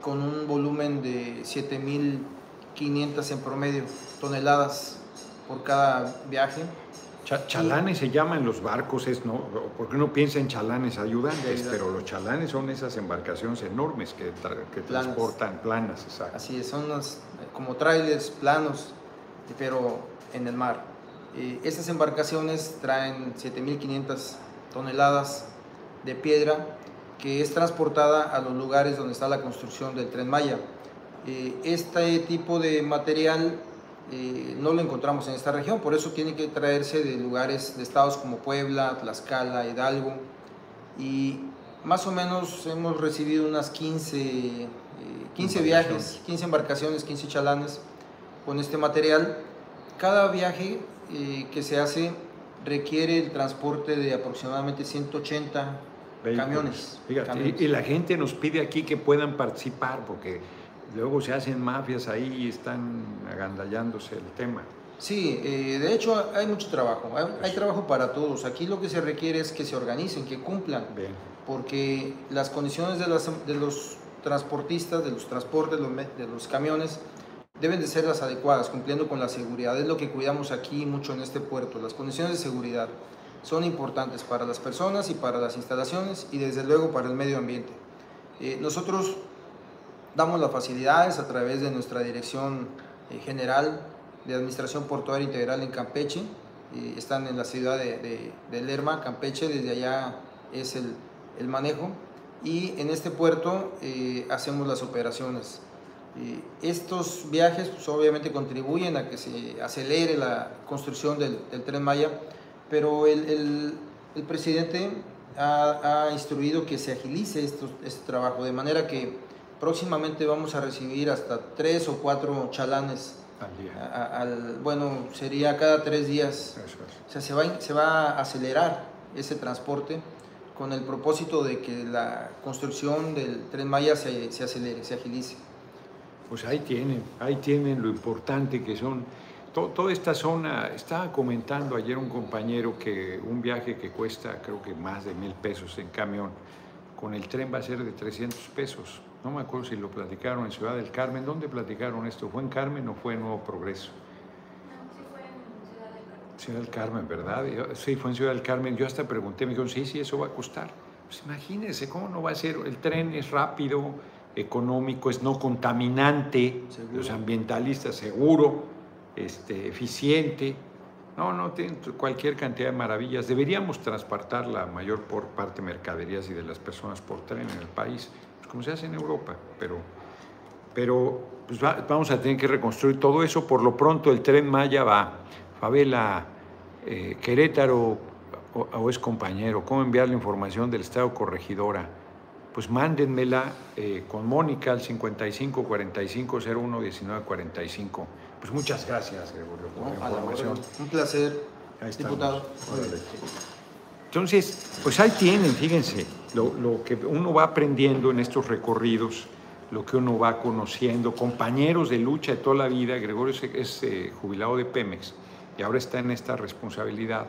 con un volumen de 7.500 en promedio toneladas por cada viaje. chalanes se llaman los barcos, es no, porque uno piensa en chalanes ayudantes, pero los chalanes son esas embarcaciones enormes que, que transportan planas, exacto. Así es, son como trailers planos, pero en el mar. Eh, estas embarcaciones traen 7.500 toneladas de piedra que es transportada a los lugares donde está la construcción del tren Maya. Eh, este tipo de material eh, no lo encontramos en esta región, por eso tiene que traerse de lugares, de estados como Puebla, Tlaxcala, Hidalgo, y más o menos hemos recibido unas 15, 15 eh, viajes, 15 embarcaciones, 15 chalanes con este material. Cada viaje que se hace requiere el transporte de aproximadamente 180 camiones. Y, la gente nos pide aquí que puedan participar porque luego se hacen mafias ahí y están agandallándose el tema. Sí, eh, de hecho hay mucho trabajo, hay, pues trabajo para todos. Aquí lo que se requiere es que se organicen, que cumplan, porque las condiciones de, las, de, los transportistas, de los transportes, de los camiones, deben de ser las adecuadas, cumpliendo con la seguridad. Es lo que cuidamos aquí mucho en este puerto, las condiciones de seguridad son importantes para las personas y para las instalaciones y desde luego para el medio ambiente. Eh, nosotros damos las facilidades a través de nuestra Dirección eh, General de Administración Portuaria Integral en Campeche. Eh, están en la ciudad de, Lerma, Campeche, desde allá es el, el manejo. Y en este puerto hacemos las operaciones. estos viajes pues, obviamente contribuyen a que se acelere la construcción del, del tren Maya pero el, el, presidente ha, ha, instruido que se agilice esto, este trabajo, de manera que próximamente vamos a recibir hasta tres o cuatro chalanes. Al día. bueno, sería cada tres días. O sea, se va, se va a acelerar ese transporte con el propósito de que la construcción del tren Maya se, se acelere, se agilice. Pues ahí tienen, ahí tienen lo importante que son toda esta zona, estaba comentando ayer un compañero que un viaje que cuesta creo que más de mil pesos en camión, con el tren va a ser de 300 pesos. No me acuerdo si lo platicaron en Ciudad del Carmen. ¿Dónde platicaron esto? ¿Fue en Carmen o fue en Nuevo Progreso? sí fue en Ciudad del Carmen. Ciudad del Carmen, ¿verdad? sí, fue en Ciudad del Carmen. Yo hasta pregunté, me dijeron, sí, sí, eso va a costar. Pues imagínense, ¿cómo no va a ser? El tren es rápido, económico, es no contaminante, los ambientalistas seguro este, eficiente. No, no, tiene cualquier cantidad de maravillas. Deberíamos transportar la mayor por parte de mercaderías y de las personas por tren en el país, pues como se hace en Europa, pero, pero pues vamos a tener que reconstruir todo eso. Por lo pronto el tren Maya va, Favela, eh, Querétaro o, es compañero, cómo enviar la información del Estado Corregidora. Pues mándenmela eh, con Mónica al 55 45 01 19 45. Pues muchas gracias, Gregorio, por la información. Un placer, diputado. Entonces, pues ahí tienen, fíjense, lo, que uno va aprendiendo en estos recorridos, lo que uno va conociendo, compañeros de lucha de toda la vida. Gregorio es, eh, jubilado de Pemex y ahora está en esta responsabilidad.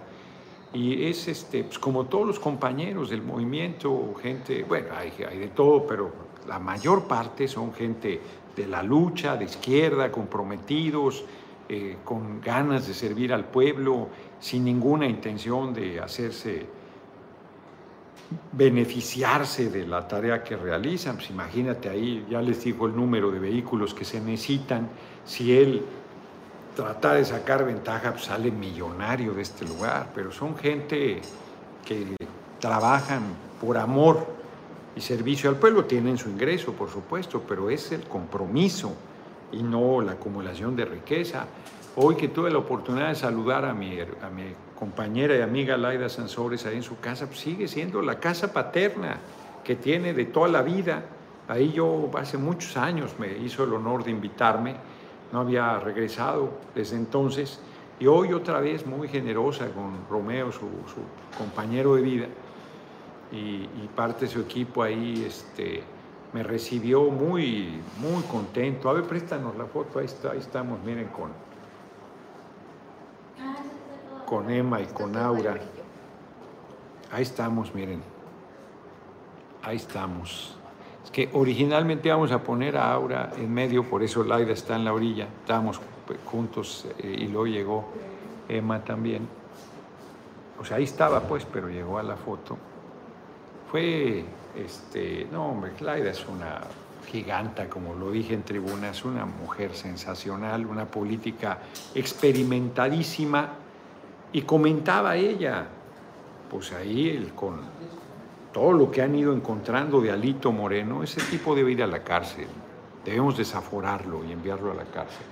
Y es este, pues como todos los compañeros del movimiento, gente, bueno, hay, hay de todo, pero la mayor parte son gente de la lucha, de izquierda, comprometidos, eh, con ganas de servir al pueblo, sin ninguna intención de hacerse beneficiarse de la tarea que realizan. Pues imagínate ahí, ya les digo el número de vehículos que se necesitan. Si él trata de sacar ventaja, pues sale millonario de este lugar. Pero son gente que trabajan por amor y servicio al pueblo. Tienen su ingreso, por supuesto, pero es el compromiso y no la acumulación de riqueza. Hoy que tuve la oportunidad de saludar a mi, a mi compañera y amiga Laida Sansores ahí en su casa, pues sigue siendo la casa paterna que tiene de toda la vida. Ahí yo hace muchos años me hizo el honor de invitarme, no había regresado desde entonces, y hoy otra vez muy generosa con Romeo, su, compañero de vida, y, parte de su equipo ahí este, me recibió muy, muy contento. A ver, préstanos la foto, ahí, está, ahí estamos, miren, con, con Emma y con Aura. Ahí estamos, miren. Ahí estamos. Es que originalmente íbamos a poner a Aura en medio, por eso Laida está en la orilla. Estábamos juntos eh, y luego llegó Emma también. O sea, ahí estaba pues, pero llegó a la foto. Fue, este, no hombre, Laida es una giganta, como lo dije en tribuna, es una mujer sensacional, una política experimentadísima y comentaba ella, pues ahí el, con todo lo que han ido encontrando de Alito Moreno, ese tipo debe ir a la cárcel. Debemos desaforarlo y enviarlo a la cárcel.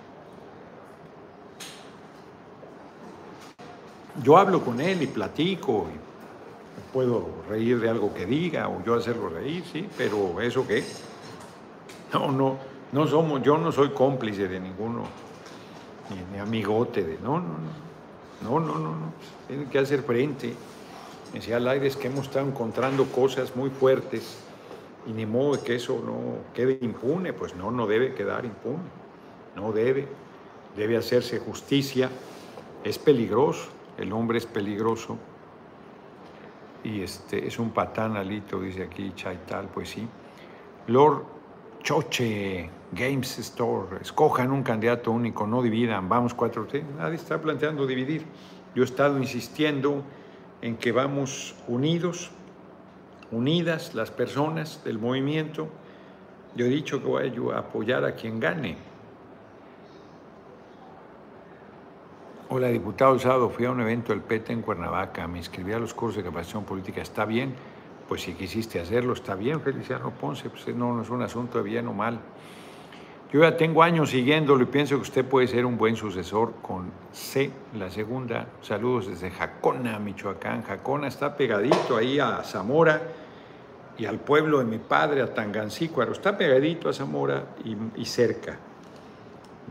Yo hablo con él y platico, puedo reír de algo que diga o yo hacerlo reír, sí, pero ¿eso qué? No, no, no somos, yo no soy cómplice de ninguno, ni, amigote de, no, no, no. No, no, no, no. Tienen que hacer frente. Decía aire es que hemos estado encontrando cosas muy fuertes y ni modo que eso no quede impune. Pues no, no debe quedar impune. No debe. Debe hacerse justicia. Es peligroso. El hombre es peligroso. Y este, es un patán alito, dice aquí Chaital, pues sí. Lord Choche Games Store, escojan un candidato único, no dividan, vamos cuatro, nadie está planteando dividir. Yo he estado insistiendo en que vamos unidos, unidas las personas del movimiento. Yo he dicho que voy a apoyar a quien gane. Hola, diputado Sábado, fui a un evento del PT en Cuernavaca, me inscribí a los cursos de capacitación política, ¿está bien? pues si quisiste hacerlo, está bien, Feliciano Ponce, pues no, es un asunto de bien o mal. Yo ya tengo años siguiéndolo y pienso que usted puede ser un buen sucesor con C, la segunda. Saludos desde Jacona, Michoacán. Jacona está pegadito ahí a Zamora y al pueblo de mi padre, a Tangancícuaro. Está pegadito a Zamora y cerca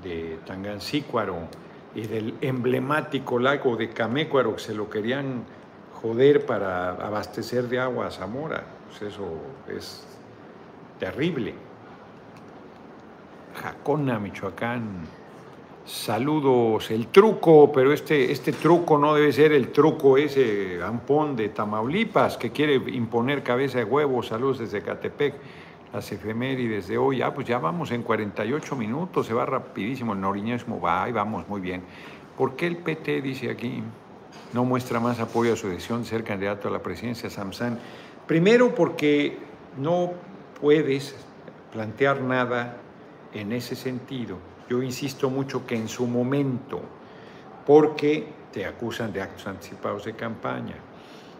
de Tangancícuaro y del emblemático lago de Camécuaro, que se lo querían joder para abastecer de agua a Zamora. Pues eso es terrible. Jacona, Michoacán. Saludos. El truco, pero este, este truco no debe ser el truco ese ampón de Tamaulipas que quiere imponer cabeza de huevo. Saludos desde Catepec. Las efemérides de hoy. Ah, pues ya vamos en 48 minutos. Se va rapidísimo. El noriñismo va y vamos muy bien. ¿Por qué el PT dice aquí? no muestra más apoyo a su decisión de ser candidato a la presidencia Samsán. Primero porque no puedes plantear nada en ese sentido. Yo insisto mucho que en su momento, porque te acusan de actos anticipados de campaña.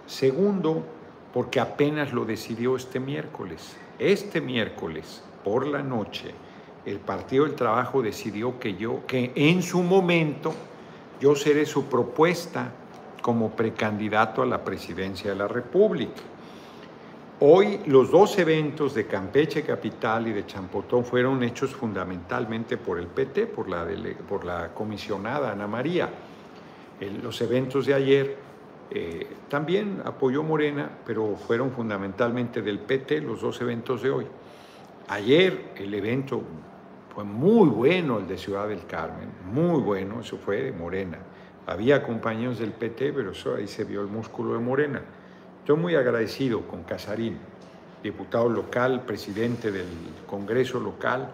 Segundo, porque apenas lo decidió este miércoles. Este miércoles, por la noche, el Partido del Trabajo decidió que yo, que en su momento, yo seré su propuesta como precandidato a la presidencia de la República. Hoy los dos eventos de Campeche Capital y de Champotón fueron hechos fundamentalmente por el PT, por la, por la comisionada Ana María. los eventos de ayer eh, también apoyó Morena, pero fueron fundamentalmente del PT los dos eventos de hoy. Ayer el evento fue muy bueno, el de Ciudad del Carmen, muy bueno, eso fue de Morena. Había compañeros del PT, pero eso, ahí se vio el músculo de Morena. Estoy muy agradecido con Casarín, diputado local, presidente del Congreso local,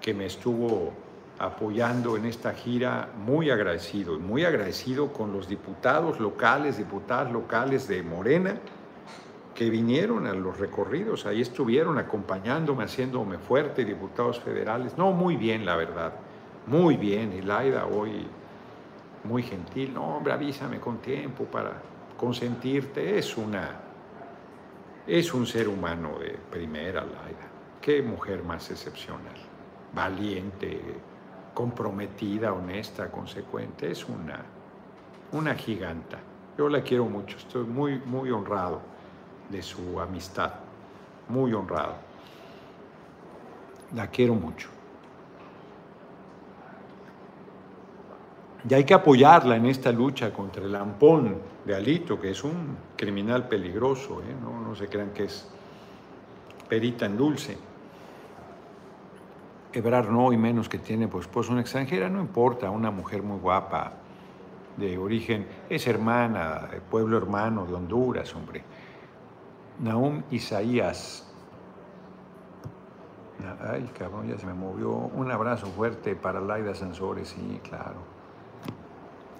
que me estuvo apoyando en esta gira, muy agradecido, muy agradecido con los diputados locales, diputadas locales de Morena, que vinieron a los recorridos, ahí estuvieron acompañándome, haciéndome fuerte, diputados federales. No, muy bien, la verdad, muy bien. Y Laida hoy muy gentil, no, hombre, avísame con tiempo para consentirte. Es una, es un ser humano de primera, Laida. Qué mujer más excepcional, valiente, comprometida, honesta, consecuente. Es una, una giganta. Yo la quiero mucho, estoy muy, muy honrado de su amistad, muy honrado. La quiero mucho. Y hay que apoyarla en esta lucha contra el ampón de Alito, que es un criminal peligroso, ¿eh? no, no se crean que es perita en dulce. Ebrar no, y menos que tiene pues, pues una extranjera, no importa, una mujer muy guapa, de origen, es hermana, pueblo hermano de Honduras, hombre. Naum Isaías. Ay, cabrón, ya se me movió. Un abrazo fuerte para Laida Sansores, sí, claro.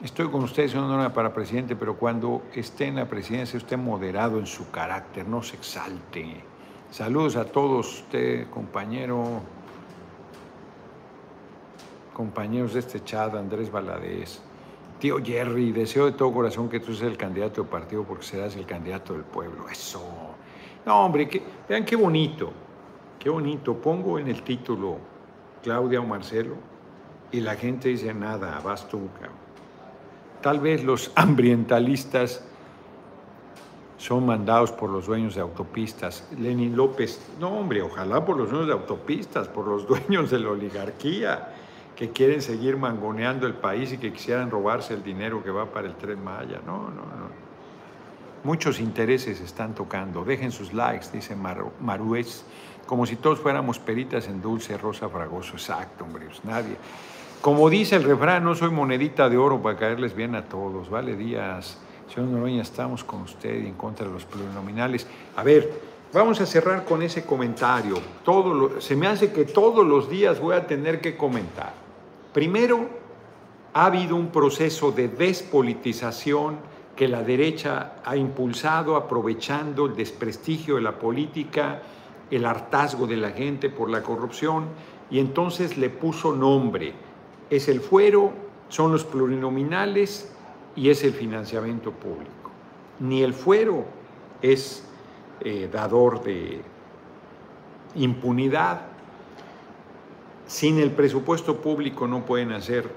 Estoy con usted, señor Nora, para presidente, pero cuando esté en la presidencia, usted moderado en su carácter, no se exalte. Saludos a todos, usted, compañero, compañeros de este chat, Andrés Valadez. Tío Jerry, deseo de todo corazón que tú seas el candidato del partido porque serás el candidato del pueblo. Eso. No, hombre, vean qué bonito, qué bonito. Pongo en el título Claudia o Marcelo y la gente dice nada, vas tú. Tal vez los (laughs) ambientalistas son mandados por los dueños de autopistas. Lenin López, no hombre, ojalá por los dueños de autopistas, por los dueños de la oligarquía que quieren seguir mangoneando el país y que quisieran robarse el dinero que va para el tren Maya. No, no, no. Muchos intereses están tocando. Dejen sus likes, dice Marués, como si todos fuéramos peritas en dulce, rosa fragoso. Exacto, hombre, pues nadie. Como dice el refrán, no soy monedita de oro para caerles bien a todos. Vale, Díaz. Señor Noroña, estamos con usted en contra de los plurinominales. A ver, vamos a cerrar con ese comentario. Todo se me hace que todos los días voy a tener que comentar. Primero, ha habido un proceso de despolitización que la derecha ha impulsado aprovechando el desprestigio de la política, el hartazgo de la gente por la corrupción, y entonces le puso nombre es el fuero, son los plurinominales y es el financiamiento público. Ni el fuero es eh, dador de impunidad. Sin el presupuesto público no pueden hacer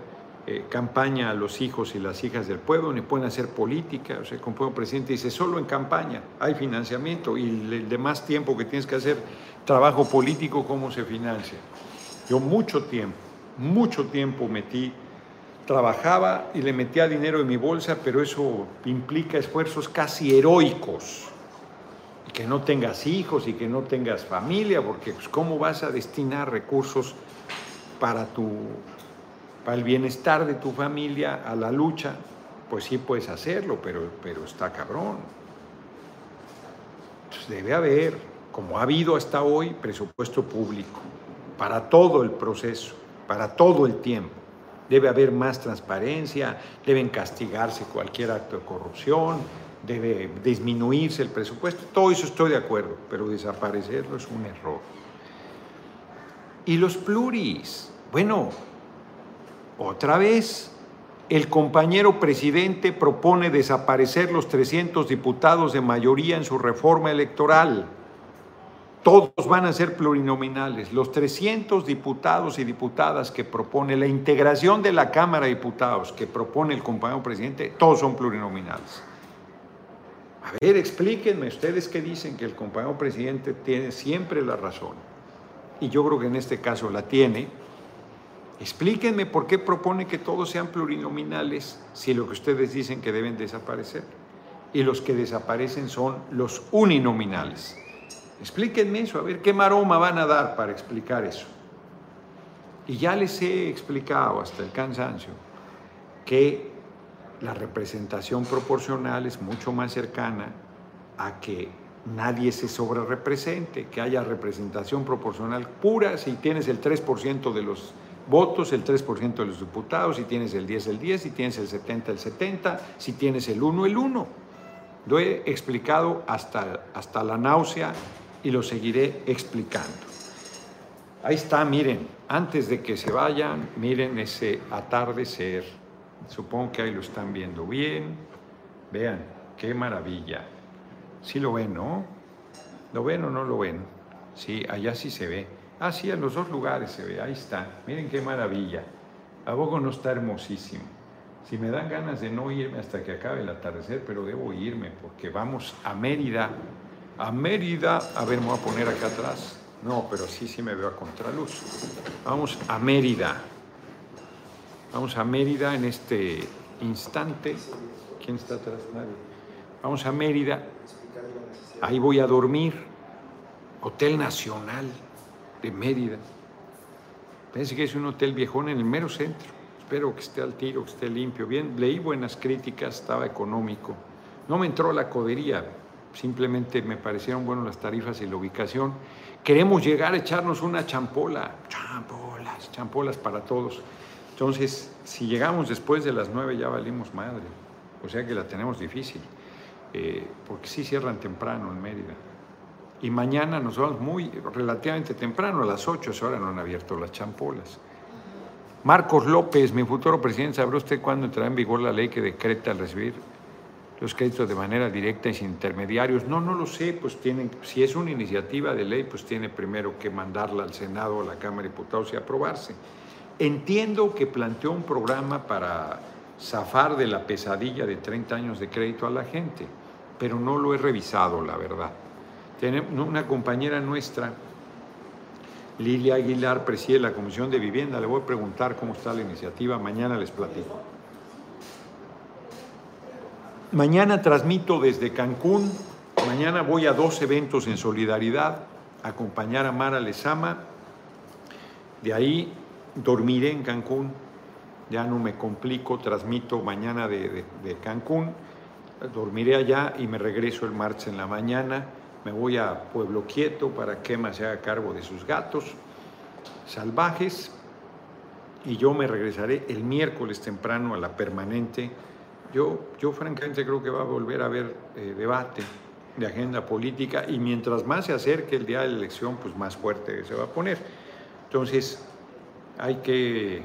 eh, campaña a los hijos y las hijas del pueblo, ni pueden hacer política. O sea, como presidente dice, solo en campaña hay financiamiento y el demás tiempo que tienes que hacer trabajo político, ¿cómo se financia? Yo mucho tiempo mucho tiempo metí, trabajaba y le metía dinero en mi bolsa, pero eso implica esfuerzos casi heroicos. Que no tengas hijos y que no tengas familia, porque pues, ¿cómo vas a destinar recursos para, tu, para el bienestar de tu familia a la lucha? Pues sí puedes hacerlo, pero, pero está cabrón. Entonces debe haber, como ha habido hasta hoy, presupuesto público para todo el proceso para todo el tiempo. Debe haber más transparencia, deben castigarse cualquier acto de corrupción, debe disminuirse el presupuesto, todo eso estoy de acuerdo, pero desaparecerlo es un error. Y los pluris, bueno, otra vez, el compañero presidente propone desaparecer los 300 diputados de mayoría en su reforma electoral todos van a ser plurinominales. Los 300 diputados y diputadas que propone la integración de la Cámara de Diputados que propone el compañero presidente, todos son plurinominales. A ver, explíquenme ustedes que dicen que el compañero presidente tiene siempre la razón. Y yo creo que en este caso la tiene. Explíquenme por qué propone que todos sean plurinominales si lo que ustedes dicen que deben desaparecer. Y los que desaparecen son los uninominales. Explíquenme eso, a ver qué maroma van a dar para explicar eso. Y ya les he explicado hasta el cansancio que la representación proporcional es mucho más cercana a que nadie se sobrerepresente, que haya representación proporcional pura si tienes el 3% de los votos, el 3% de los diputados, si tienes el 10, el 10, si tienes el 70, el 70, si tienes el 1, el 1. Lo he explicado hasta, hasta la náusea y lo seguiré explicando. Ahí está, miren, antes de que se vayan, miren ese atardecer. Supongo que ahí lo están viendo bien. Vean, qué maravilla. Sí lo ven, ¿no? ¿Lo ven o no lo ven? Sí, allá sí se ve. Ah, sí, en los dos lugares se ve. Ahí está. Miren qué maravilla. A poco no está hermosísimo. Si me dan ganas de no irme hasta que acabe el atardecer, pero debo irme porque vamos a Mérida. A Mérida. A ver, me voy a poner acá atrás. No, pero sí, sí me veo a contraluz. Vamos a Mérida. Vamos a Mérida en este instante. ¿Quién está atrás? Nadie. Vamos a Mérida. Ahí voy a dormir. Hotel Nacional de Mérida. Parece que es un hotel viejón en el mero centro. Espero que esté al tiro, que esté limpio. Bien, leí buenas críticas, estaba económico. No me entró la codería, simplemente me parecieron buenas las tarifas y la ubicación. Queremos llegar a echarnos una champola, champolas, champolas para todos. Entonces, si llegamos después de las nueve ya valimos madre, o sea que la tenemos difícil, eh, porque sí cierran temprano en Mérida. Y mañana nos vamos muy relativamente temprano, a las 8, ahora no han abierto las champolas. Marcos López, mi futuro presidente, ¿sabrá usted cuándo entrará en vigor la ley que decreta recibir los créditos de manera directa y sin intermediarios? No, no lo sé, pues tienen, si es una iniciativa de ley, pues tiene primero que mandarla al Senado o a la Cámara de Diputados y aprobarse. Entiendo que planteó un programa para zafar de la pesadilla de 30 años de crédito a la gente, pero no lo he revisado, la verdad. Tenemos una compañera nuestra, Lilia Aguilar, preside la Comisión de Vivienda. Le voy a preguntar cómo está la iniciativa. Mañana les platico. Mañana transmito desde Cancún. Mañana voy a dos eventos en solidaridad, acompañar a Mara Lezama. De ahí dormiré en Cancún. Ya no me complico, transmito mañana de, de Cancún. Dormiré allá y me regreso el martes en la mañana me voy a Pueblo Quieto para que Emma se haga cargo de sus gatos salvajes y yo me regresaré el miércoles temprano a la permanente. Yo, yo francamente creo que va a volver a haber eh, debate de agenda política y mientras más se acerque el día de la elección, pues más fuerte se va a poner. Entonces, hay que,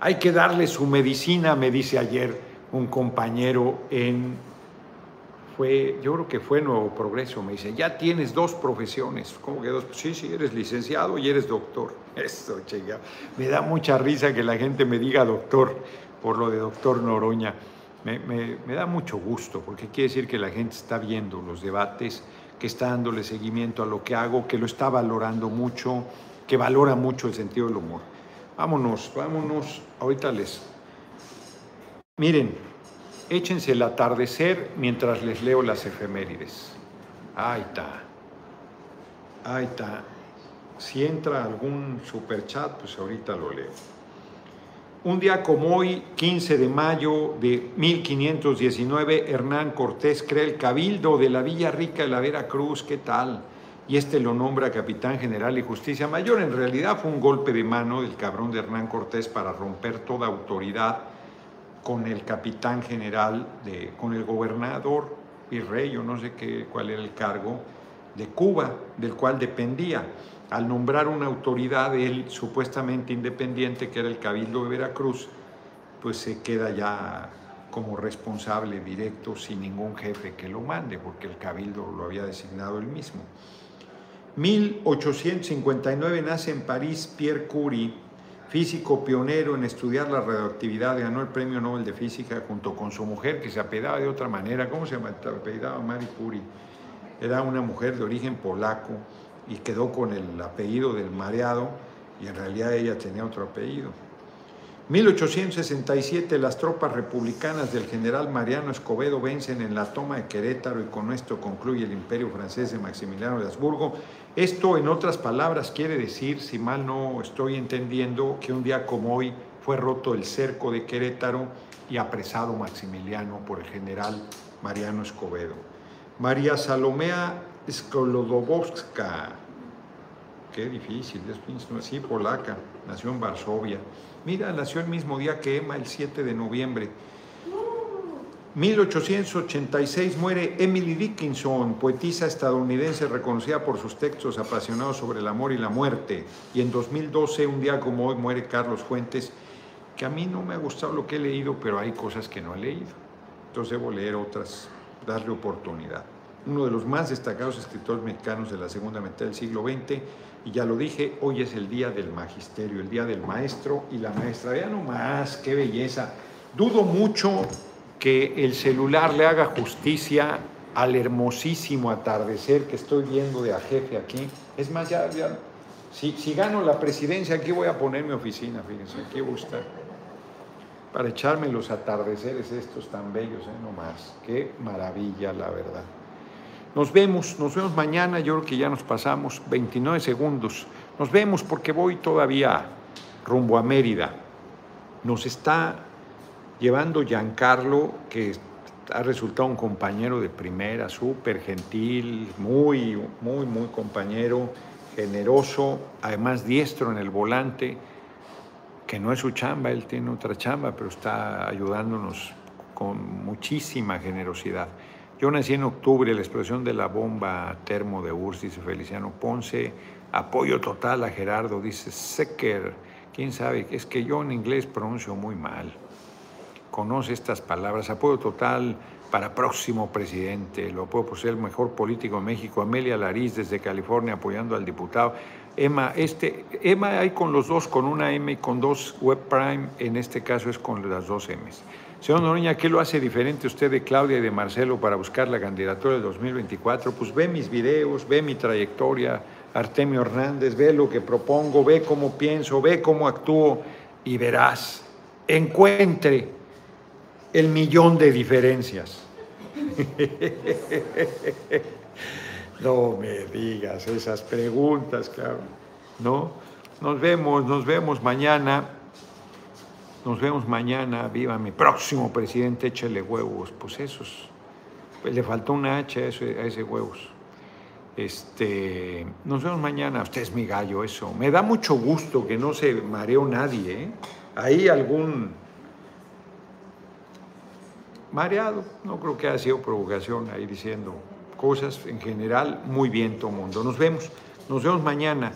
hay que darle su medicina, me dice ayer un compañero en fue, yo creo que fue Nuevo Progreso, me dice, ya tienes dos profesiones. ¿Cómo que dos? Sí, sí, eres licenciado y eres doctor. (laughs) Esto, chinga. Me da mucha risa que la gente me diga doctor por lo de doctor Noroña. Me, me, da mucho gusto, porque quiere decir que la gente está viendo los debates, que está dándole seguimiento a lo que hago, que lo está valorando mucho, que valora mucho el sentido del humor. Vámonos, vámonos. Ahorita les... Miren, échense el atardecer mientras les leo las efemérides. Ahí está. Ahí está. Si entra algún superchat, pues ahorita lo leo. Un día como hoy, 15 de mayo de 1519, Hernán Cortés crea el cabildo de la Villa Rica de la Veracruz. ¿Qué tal? Y este lo nombra capitán general y justicia mayor. En realidad fue un golpe de mano del cabrón de Hernán Cortés para romper toda autoridad con el capitán general, de, con el gobernador y rey, o no sé qué, cuál era el cargo, de Cuba, del cual dependía. Al nombrar una autoridad, él supuestamente independiente, que era el Cabildo de Veracruz, pues se queda ya como responsable directo sin ningún jefe que lo mande, porque el Cabildo lo había designado él mismo. 1859 nace en París Pierre Curie, físico pionero en estudiar la radioactividad, ganó el premio Nobel de Física junto con su mujer, que se apellidaba de otra manera. ¿Cómo se apellidaba Marie Curie? Era una mujer de origen polaco y quedó con el apellido del mareado y en realidad ella tenía otro apellido. 1867 las tropas republicanas del general Mariano Escobedo vencen en la toma de Querétaro y con esto concluye el imperio francés de Maximiliano de Habsburgo. Esto en otras palabras quiere decir, si mal no estoy entendiendo, que un día como hoy fue roto el cerco de Querétaro y apresado Maximiliano por el general Mariano Escobedo. María Salomea Skolodowska, qué difícil, es así polaca, nació en Varsovia. Mira, nació el mismo día que Emma, el 7 de noviembre. 1886 muere Emily Dickinson, poetisa estadounidense reconocida por sus textos apasionados sobre el amor y la muerte. Y en 2012, un día como hoy, muere Carlos Fuentes, que a mí no me ha gustado lo que he leído, pero hay cosas que no he leído. Entonces debo leer otras, darle oportunidad. Uno de los más destacados escritores mexicanos de la segunda mitad del siglo XX, y ya lo dije, hoy es el día del magisterio, el día del maestro y la maestra. Vean nomás, qué belleza. Dudo mucho que el celular le haga justicia al hermosísimo atardecer que estoy viendo de a jefe aquí. Es más, ya, si, si, gano la presidencia, aquí voy a poner mi oficina, fíjense, aquí voy a estar. Para echarme los atardeceres estos tan bellos, ¿eh? no más. Qué maravilla, la verdad. Nos vemos, nos vemos mañana, yo creo que ya nos pasamos 29 segundos. Nos vemos porque voy todavía rumbo a Mérida. Nos está llevando Giancarlo, que ha resultado un compañero de primera, súper gentil, muy, muy, muy compañero, generoso, además diestro en el volante, que no es su chamba, él tiene otra chamba, pero está ayudándonos con muchísima generosidad. Yo nací en octubre, la explosión de la bomba termo de Urs, dice Feliciano Ponce, apoyo total a Gerardo, dice Secker, quién sabe, es que yo en inglés pronuncio muy mal conoce estas palabras. Apoyo total para próximo presidente. Lo por ser el mejor político de México. Amelia Lariz desde California apoyando al diputado. Emma, este, Emma hay con los dos, con una M y con dos Web Prime. En este caso es con las dos M's. Señor Noriña, ¿qué lo hace diferente usted de Claudia y de Marcelo para buscar la candidatura del 2024? Pues ve mis videos, ve mi trayectoria, Artemio Hernández, ve lo que propongo, ve cómo pienso, ve cómo actúo y verás, encuentre el millón de diferencias. (laughs) No me digas esas preguntas, cabrón. ¿No? Nos vemos, nos vemos mañana. Nos vemos mañana. Viva mi próximo presidente, échale huevos. Pues esos. Pues le faltó una H a ese, huevos. Este, nos vemos mañana. Usted es mi gallo, eso. Me da mucho gusto que no se mareó nadie. ¿eh? Algún mareado, no creo que haya sido provocación ahí diciendo cosas en general, muy bien todo mundo. Nos vemos, nos vemos mañana.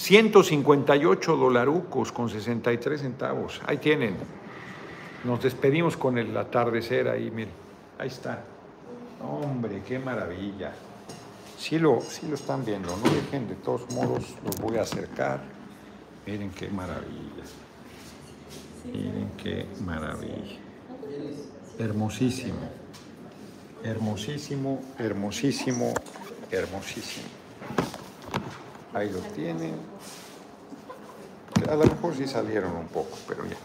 158 dolarucos con 63 centavos, ahí tienen. Nos despedimos con el atardecer ahí, miren, ahí está. Hombre, qué maravilla. Sí lo, sí lo están viendo, no dejen, de todos modos los voy a acercar. Miren qué maravilla. Miren qué maravilla. Hermosísimo, hermosísimo, hermosísimo, hermosísimo. Ahí lo tienen. A lo mejor sí salieron un poco, pero ya.